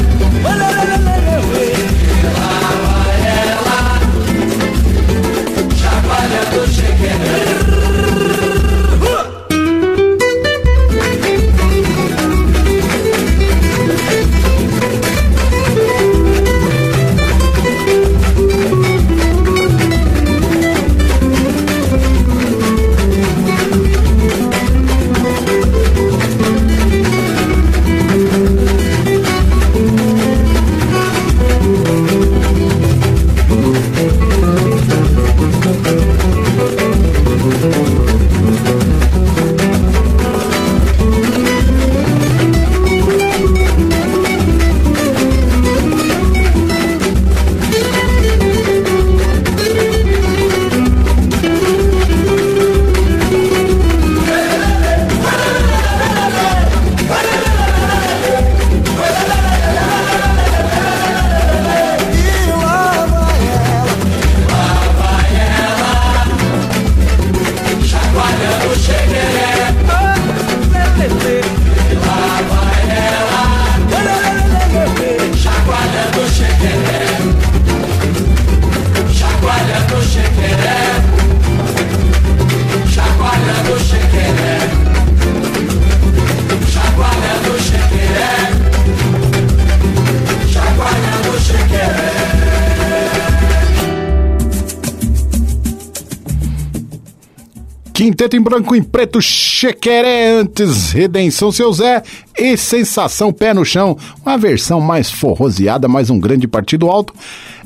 S3: Quinteto em branco e preto, chequeré antes, redenção seu Zé e sensação pé no chão. Uma versão mais forroseada, mais um grande partido alto.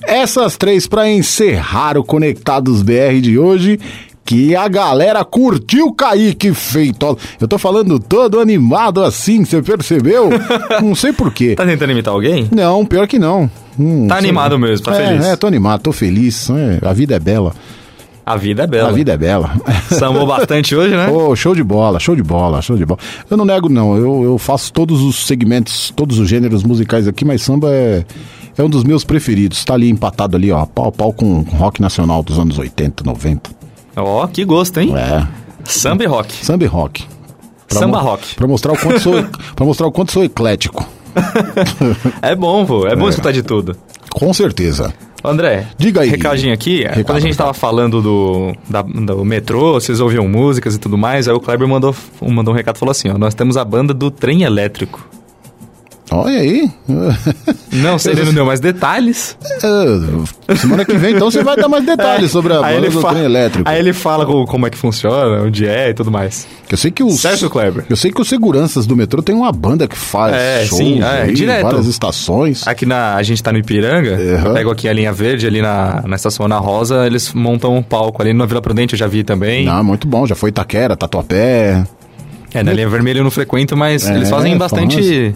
S3: Essas três para encerrar o Conectados BR de hoje. Que a galera curtiu Kaique feito. Eu tô falando todo animado assim, você percebeu? *laughs* Não sei porquê.
S4: Tá tentando imitar alguém?
S3: Não, pior que não. Hum,
S4: Tá animado
S3: lá.
S4: mesmo, tá
S3: é,
S4: feliz.
S3: É, tô animado, tô feliz. É, a vida é bela.
S4: A vida é bela.
S3: A vida é bela. *laughs*
S4: Sambou bastante hoje, né?
S3: Ô, show de bola, show de bola, show de bola. Eu não nego, não. Eu, eu faço todos os segmentos, todos os gêneros musicais aqui, mas samba é, é um dos meus preferidos. Tá ali empatado ali, ó, pau pau com rock nacional dos anos 80, 90.
S4: Ó, que gosto, hein?
S3: É.
S4: Samba e rock.
S3: Samba e rock.
S4: Samba
S3: mo-
S4: rock.
S3: Pra mostrar o quanto sou, *laughs* pra mostrar o quanto sou eclético.
S4: É bom, pô. É bom
S3: É.
S4: escutar de tudo.
S3: Com certeza.
S4: André,
S3: Diga aí.
S4: recadinho aqui.
S3: Recado,
S4: quando a gente tava falando do, da- do metrô, vocês ouviam músicas e tudo mais, aí o Kleber mandou, mandou um recado e falou assim: ó, nós temos a banda do trem elétrico.
S3: Olha aí.
S4: Não ele não deu mais detalhes.
S3: É, semana que vem, então, você vai dar mais detalhes sobre a
S4: É. Aí
S3: banda
S4: ele
S3: do trem elétrico.
S4: Aí ele fala co- como é que funciona, onde é e tudo mais.
S3: Eu sei que os.
S4: Certo, Kleber?
S3: Eu sei que os seguranças do metrô tem uma banda que faz
S4: É,
S3: shows
S4: sim, é,
S3: aí,
S4: direto.
S3: várias estações.
S4: Aqui na, a gente tá no Ipiranga, eu pego aqui a linha verde, ali na, na estação Ana Rosa, eles montam um palco ali na Vila Prudente, eu já vi também.
S3: Ah, muito bom. Já foi Itaquera, Tatuapé.
S4: É, na linha vermelha eu não frequento, mas
S3: É,
S4: eles fazem bastante.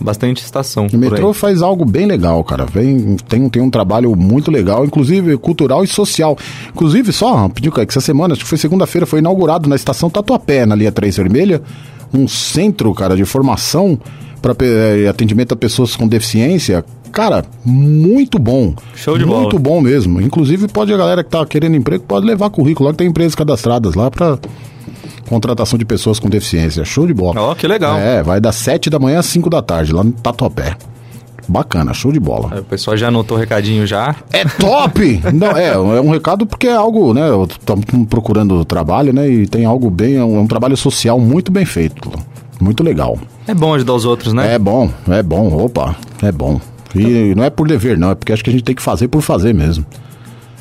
S4: Bastante estação.
S3: O metrô faz algo bem legal, cara. Vem, tem, tem um trabalho muito legal, inclusive cultural e social. Inclusive, só pediu que essa semana, acho que foi segunda-feira, foi inaugurado na estação Tatuapé, na linha 3 Vermelha, um centro, cara, de formação para atendimento a pessoas com deficiência. Cara, muito bom.
S4: Show de
S3: muito
S4: bola.
S3: bom mesmo. Inclusive, pode a galera que tá querendo emprego, pode levar currículo lá, que tem empresas cadastradas lá para contratação de pessoas com deficiência. Show de bola.
S4: Ó, que legal.
S3: É, vai das 7 da manhã às 5 da tarde, lá no Tatuapé. Bacana, show de bola.
S4: O pessoal já anotou o recadinho já.
S3: É top! *laughs* Não, é, é um recado porque é algo, né? Tô procurando trabalho, né? E tem algo bem, é um, é um trabalho social muito bem feito. Muito legal.
S4: É bom ajudar os outros, né?
S3: É bom, é bom, opa, é bom. E não é por dever, não, é porque acho que a gente tem que fazer por fazer mesmo.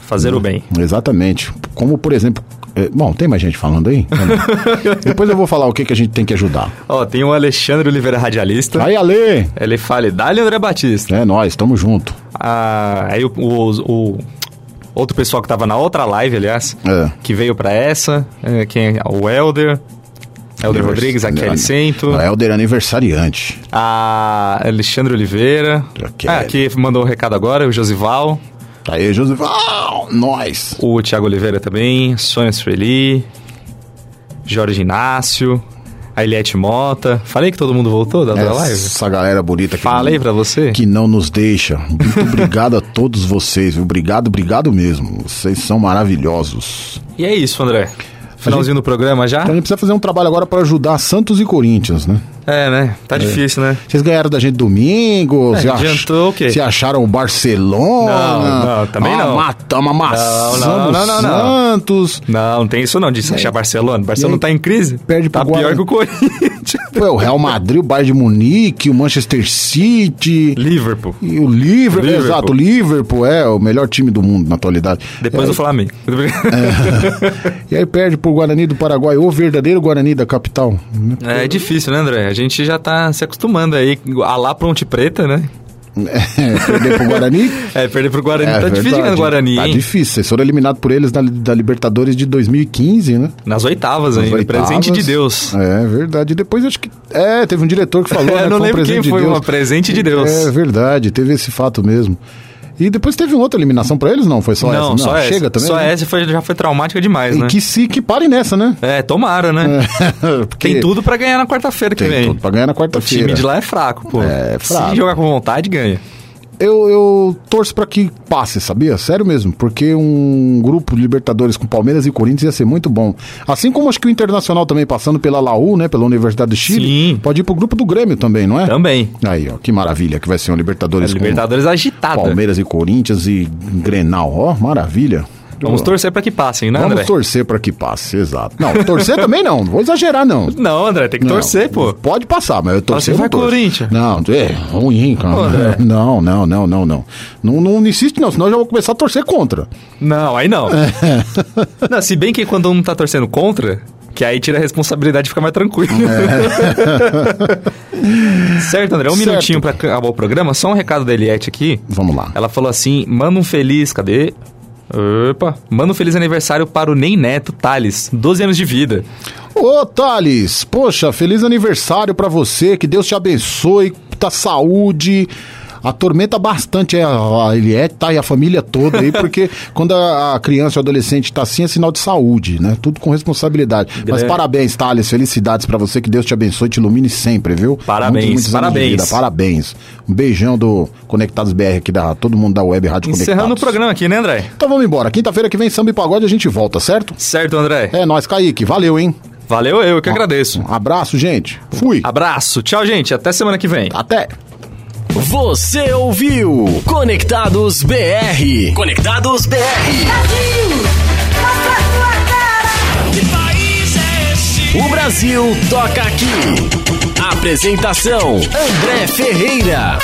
S4: Fazer o bem.
S3: Exatamente. Como, por exemplo. é, bom, tem mais gente falando aí? *laughs* Depois eu vou falar o que, que a gente tem que ajudar.
S4: Ó, tem o Alexandre Oliveira Radialista.
S3: Aí, Ale!
S4: Ele fala, dá-lhe André Batista.
S3: É nós, tamo junto.
S4: Ah, aí o, o- o outro pessoal que tava na outra live, aliás,
S3: É.
S4: que veio pra essa, é, quem é? o Elder. Helder Rodrigues, a Kelly Cento.
S3: Helder aniversariante.
S4: A Alexandre Oliveira. Ah, aqui mandou um recado agora, o Josival.
S3: Aí, Josival, nós.
S4: O Thiago Oliveira também, Sônia Sueli, Jorge Inácio, a Eliette Mota. Falei que todo mundo voltou da outra live?
S3: Essa galera bonita que
S4: Falei pra você?
S3: que não nos deixa. Muito *laughs* obrigado a todos vocês, viu? Obrigado, obrigado mesmo. Vocês são maravilhosos.
S4: E é isso, André. Finalzinho do programa já?
S3: Então a gente precisa fazer um trabalho agora para ajudar Santos e Corinthians, né?
S4: É, né? Tá
S3: É.
S4: difícil, né?
S3: Vocês ganharam da gente domingo.
S4: É,
S3: você
S4: adiantou o quê?
S3: Você acharam o Barcelona?
S4: Não, não, também
S3: Ah,
S4: não.
S3: Matamos, amassamos
S4: Não, não, não, não, não.
S3: Santos.
S4: Não, não tem isso não, de achar Barcelona. Barcelona tá em crise.
S3: Perde
S4: Tá
S3: pro
S4: pior
S3: Guarani.
S4: que o Corinthians.
S3: Foi o Real Madrid, o Bayern de Munique, o Manchester City.
S4: Liverpool.
S3: E o Liverpool,
S4: Liverpool.
S3: exato, o Liverpool é o melhor time do mundo na atualidade.
S4: Depois
S3: é,
S4: do Flamengo. *laughs*
S3: E aí perde pro Guarani do Paraguai, o verdadeiro Guarani da capital.
S4: É difícil, né, André? A gente já tá se acostumando aí. A lá Ponte Preta, né?
S3: É, perder pro Guarani. *laughs*
S4: É, perder pro Guarani.
S3: É
S4: tá difícil
S3: verdade.
S4: ganhar no Guarani,
S3: Tá
S4: hein?
S3: difícil. Vocês foram eliminados por eles da, da Libertadores de 2015, né?
S4: Nas oitavas
S3: Nas
S4: ainda.
S3: oitavas.
S4: Presente de Deus.
S3: É verdade. E depois acho que. É, teve um diretor que falou. *laughs*
S4: É,
S3: né,
S4: não
S3: um
S4: lembro
S3: presente
S4: quem
S3: de
S4: foi,
S3: Deus.
S4: uma presente de Deus.
S3: É verdade, teve esse fato mesmo. E depois teve outra eliminação pra eles? Não, foi só
S4: não,
S3: essa?
S4: só essa.
S3: Chega também.
S4: Só
S3: né?
S4: essa foi, já foi traumática demais,
S3: E
S4: né?
S3: que se que parem nessa, né?
S4: É, tomara, né? *laughs*
S3: Porque
S4: Tem tudo pra ganhar na quarta-feira que
S3: Tem
S4: vem.
S3: tudo pra ganhar na
S4: O
S3: quarta-feira.
S4: time de lá é fraco, pô.
S3: É, fraco.
S4: Se jogar com vontade, ganha.
S3: Eu, eu torço pra que passe, sabia? Sério mesmo, porque um grupo de Libertadores com Palmeiras e Corinthians ia ser muito bom. Assim como acho que o Internacional também, passando pela Laú, né, pela Universidade do Chile, pode ir pro grupo do Grêmio também, não é?
S4: Também.
S3: Aí, ó, que maravilha que vai ser um Libertadores
S4: É,
S3: com
S4: Libertadores agitada.
S3: Palmeiras e Corinthians e Grenal, ó, maravilha.
S4: Vamos torcer pra que passem, né,
S3: Vamos
S4: André?
S3: torcer pra que passe, exato. Não, torcer também não, não vou exagerar não. *laughs*
S4: Não, André, tem que
S3: Não,
S4: torcer, pô.
S3: Pode passar, mas eu torcer
S4: Você
S3: não
S4: vai
S3: torço.
S4: Corinthians.
S3: Não, é ruim, cara.
S4: Ô, André. *laughs*
S3: Não, não, não, não, não. Não, não insiste não, senão eu já vou começar a torcer contra.
S4: Não, aí não. *laughs* não. Se bem que quando um tá torcendo contra, que aí tira a responsabilidade e fica mais tranquilo. certo, André? Um
S3: Certo.
S4: minutinho pra acabar o programa. Só um recado da Eliette aqui.
S3: Vamos lá.
S4: Ela falou assim: manda um feliz. Cadê? Opa! Manda um feliz aniversário para o Ney Neto Thales, 12 anos de vida.
S3: Ô, Thales, poxa, feliz aniversário pra você, que Deus te abençoe, muita saúde. Atormenta bastante a, a Eliette, tá? E a família toda aí, porque *laughs* quando a, a criança ou adolescente tá assim, é sinal de saúde, né? Tudo com responsabilidade. Mas
S4: Grande.
S3: parabéns, Thales, felicidades pra você, que Deus te abençoe e te ilumine sempre, viu?
S4: Parabéns,
S3: anos de
S4: parabéns.
S3: parabéns. Um beijão do Conectados BR aqui, da todo mundo da Web Rádio
S4: Encerrando o
S3: Conectados.
S4: programa aqui, né, André?
S3: Então vamos embora. Quinta-feira que vem, samba e pagode, a gente volta, certo?
S4: Certo, André.
S3: É nóis, Kaique. Valeu, hein?
S4: Valeu, eu que agradeço.
S3: Um abraço, gente. Fui.
S4: Abraço. Tchau, gente. Até semana que vem.
S3: Até.
S1: Você ouviu Conectados BR. Conectados BR. O Brasil toca aqui. Apresentação: André Ferreira.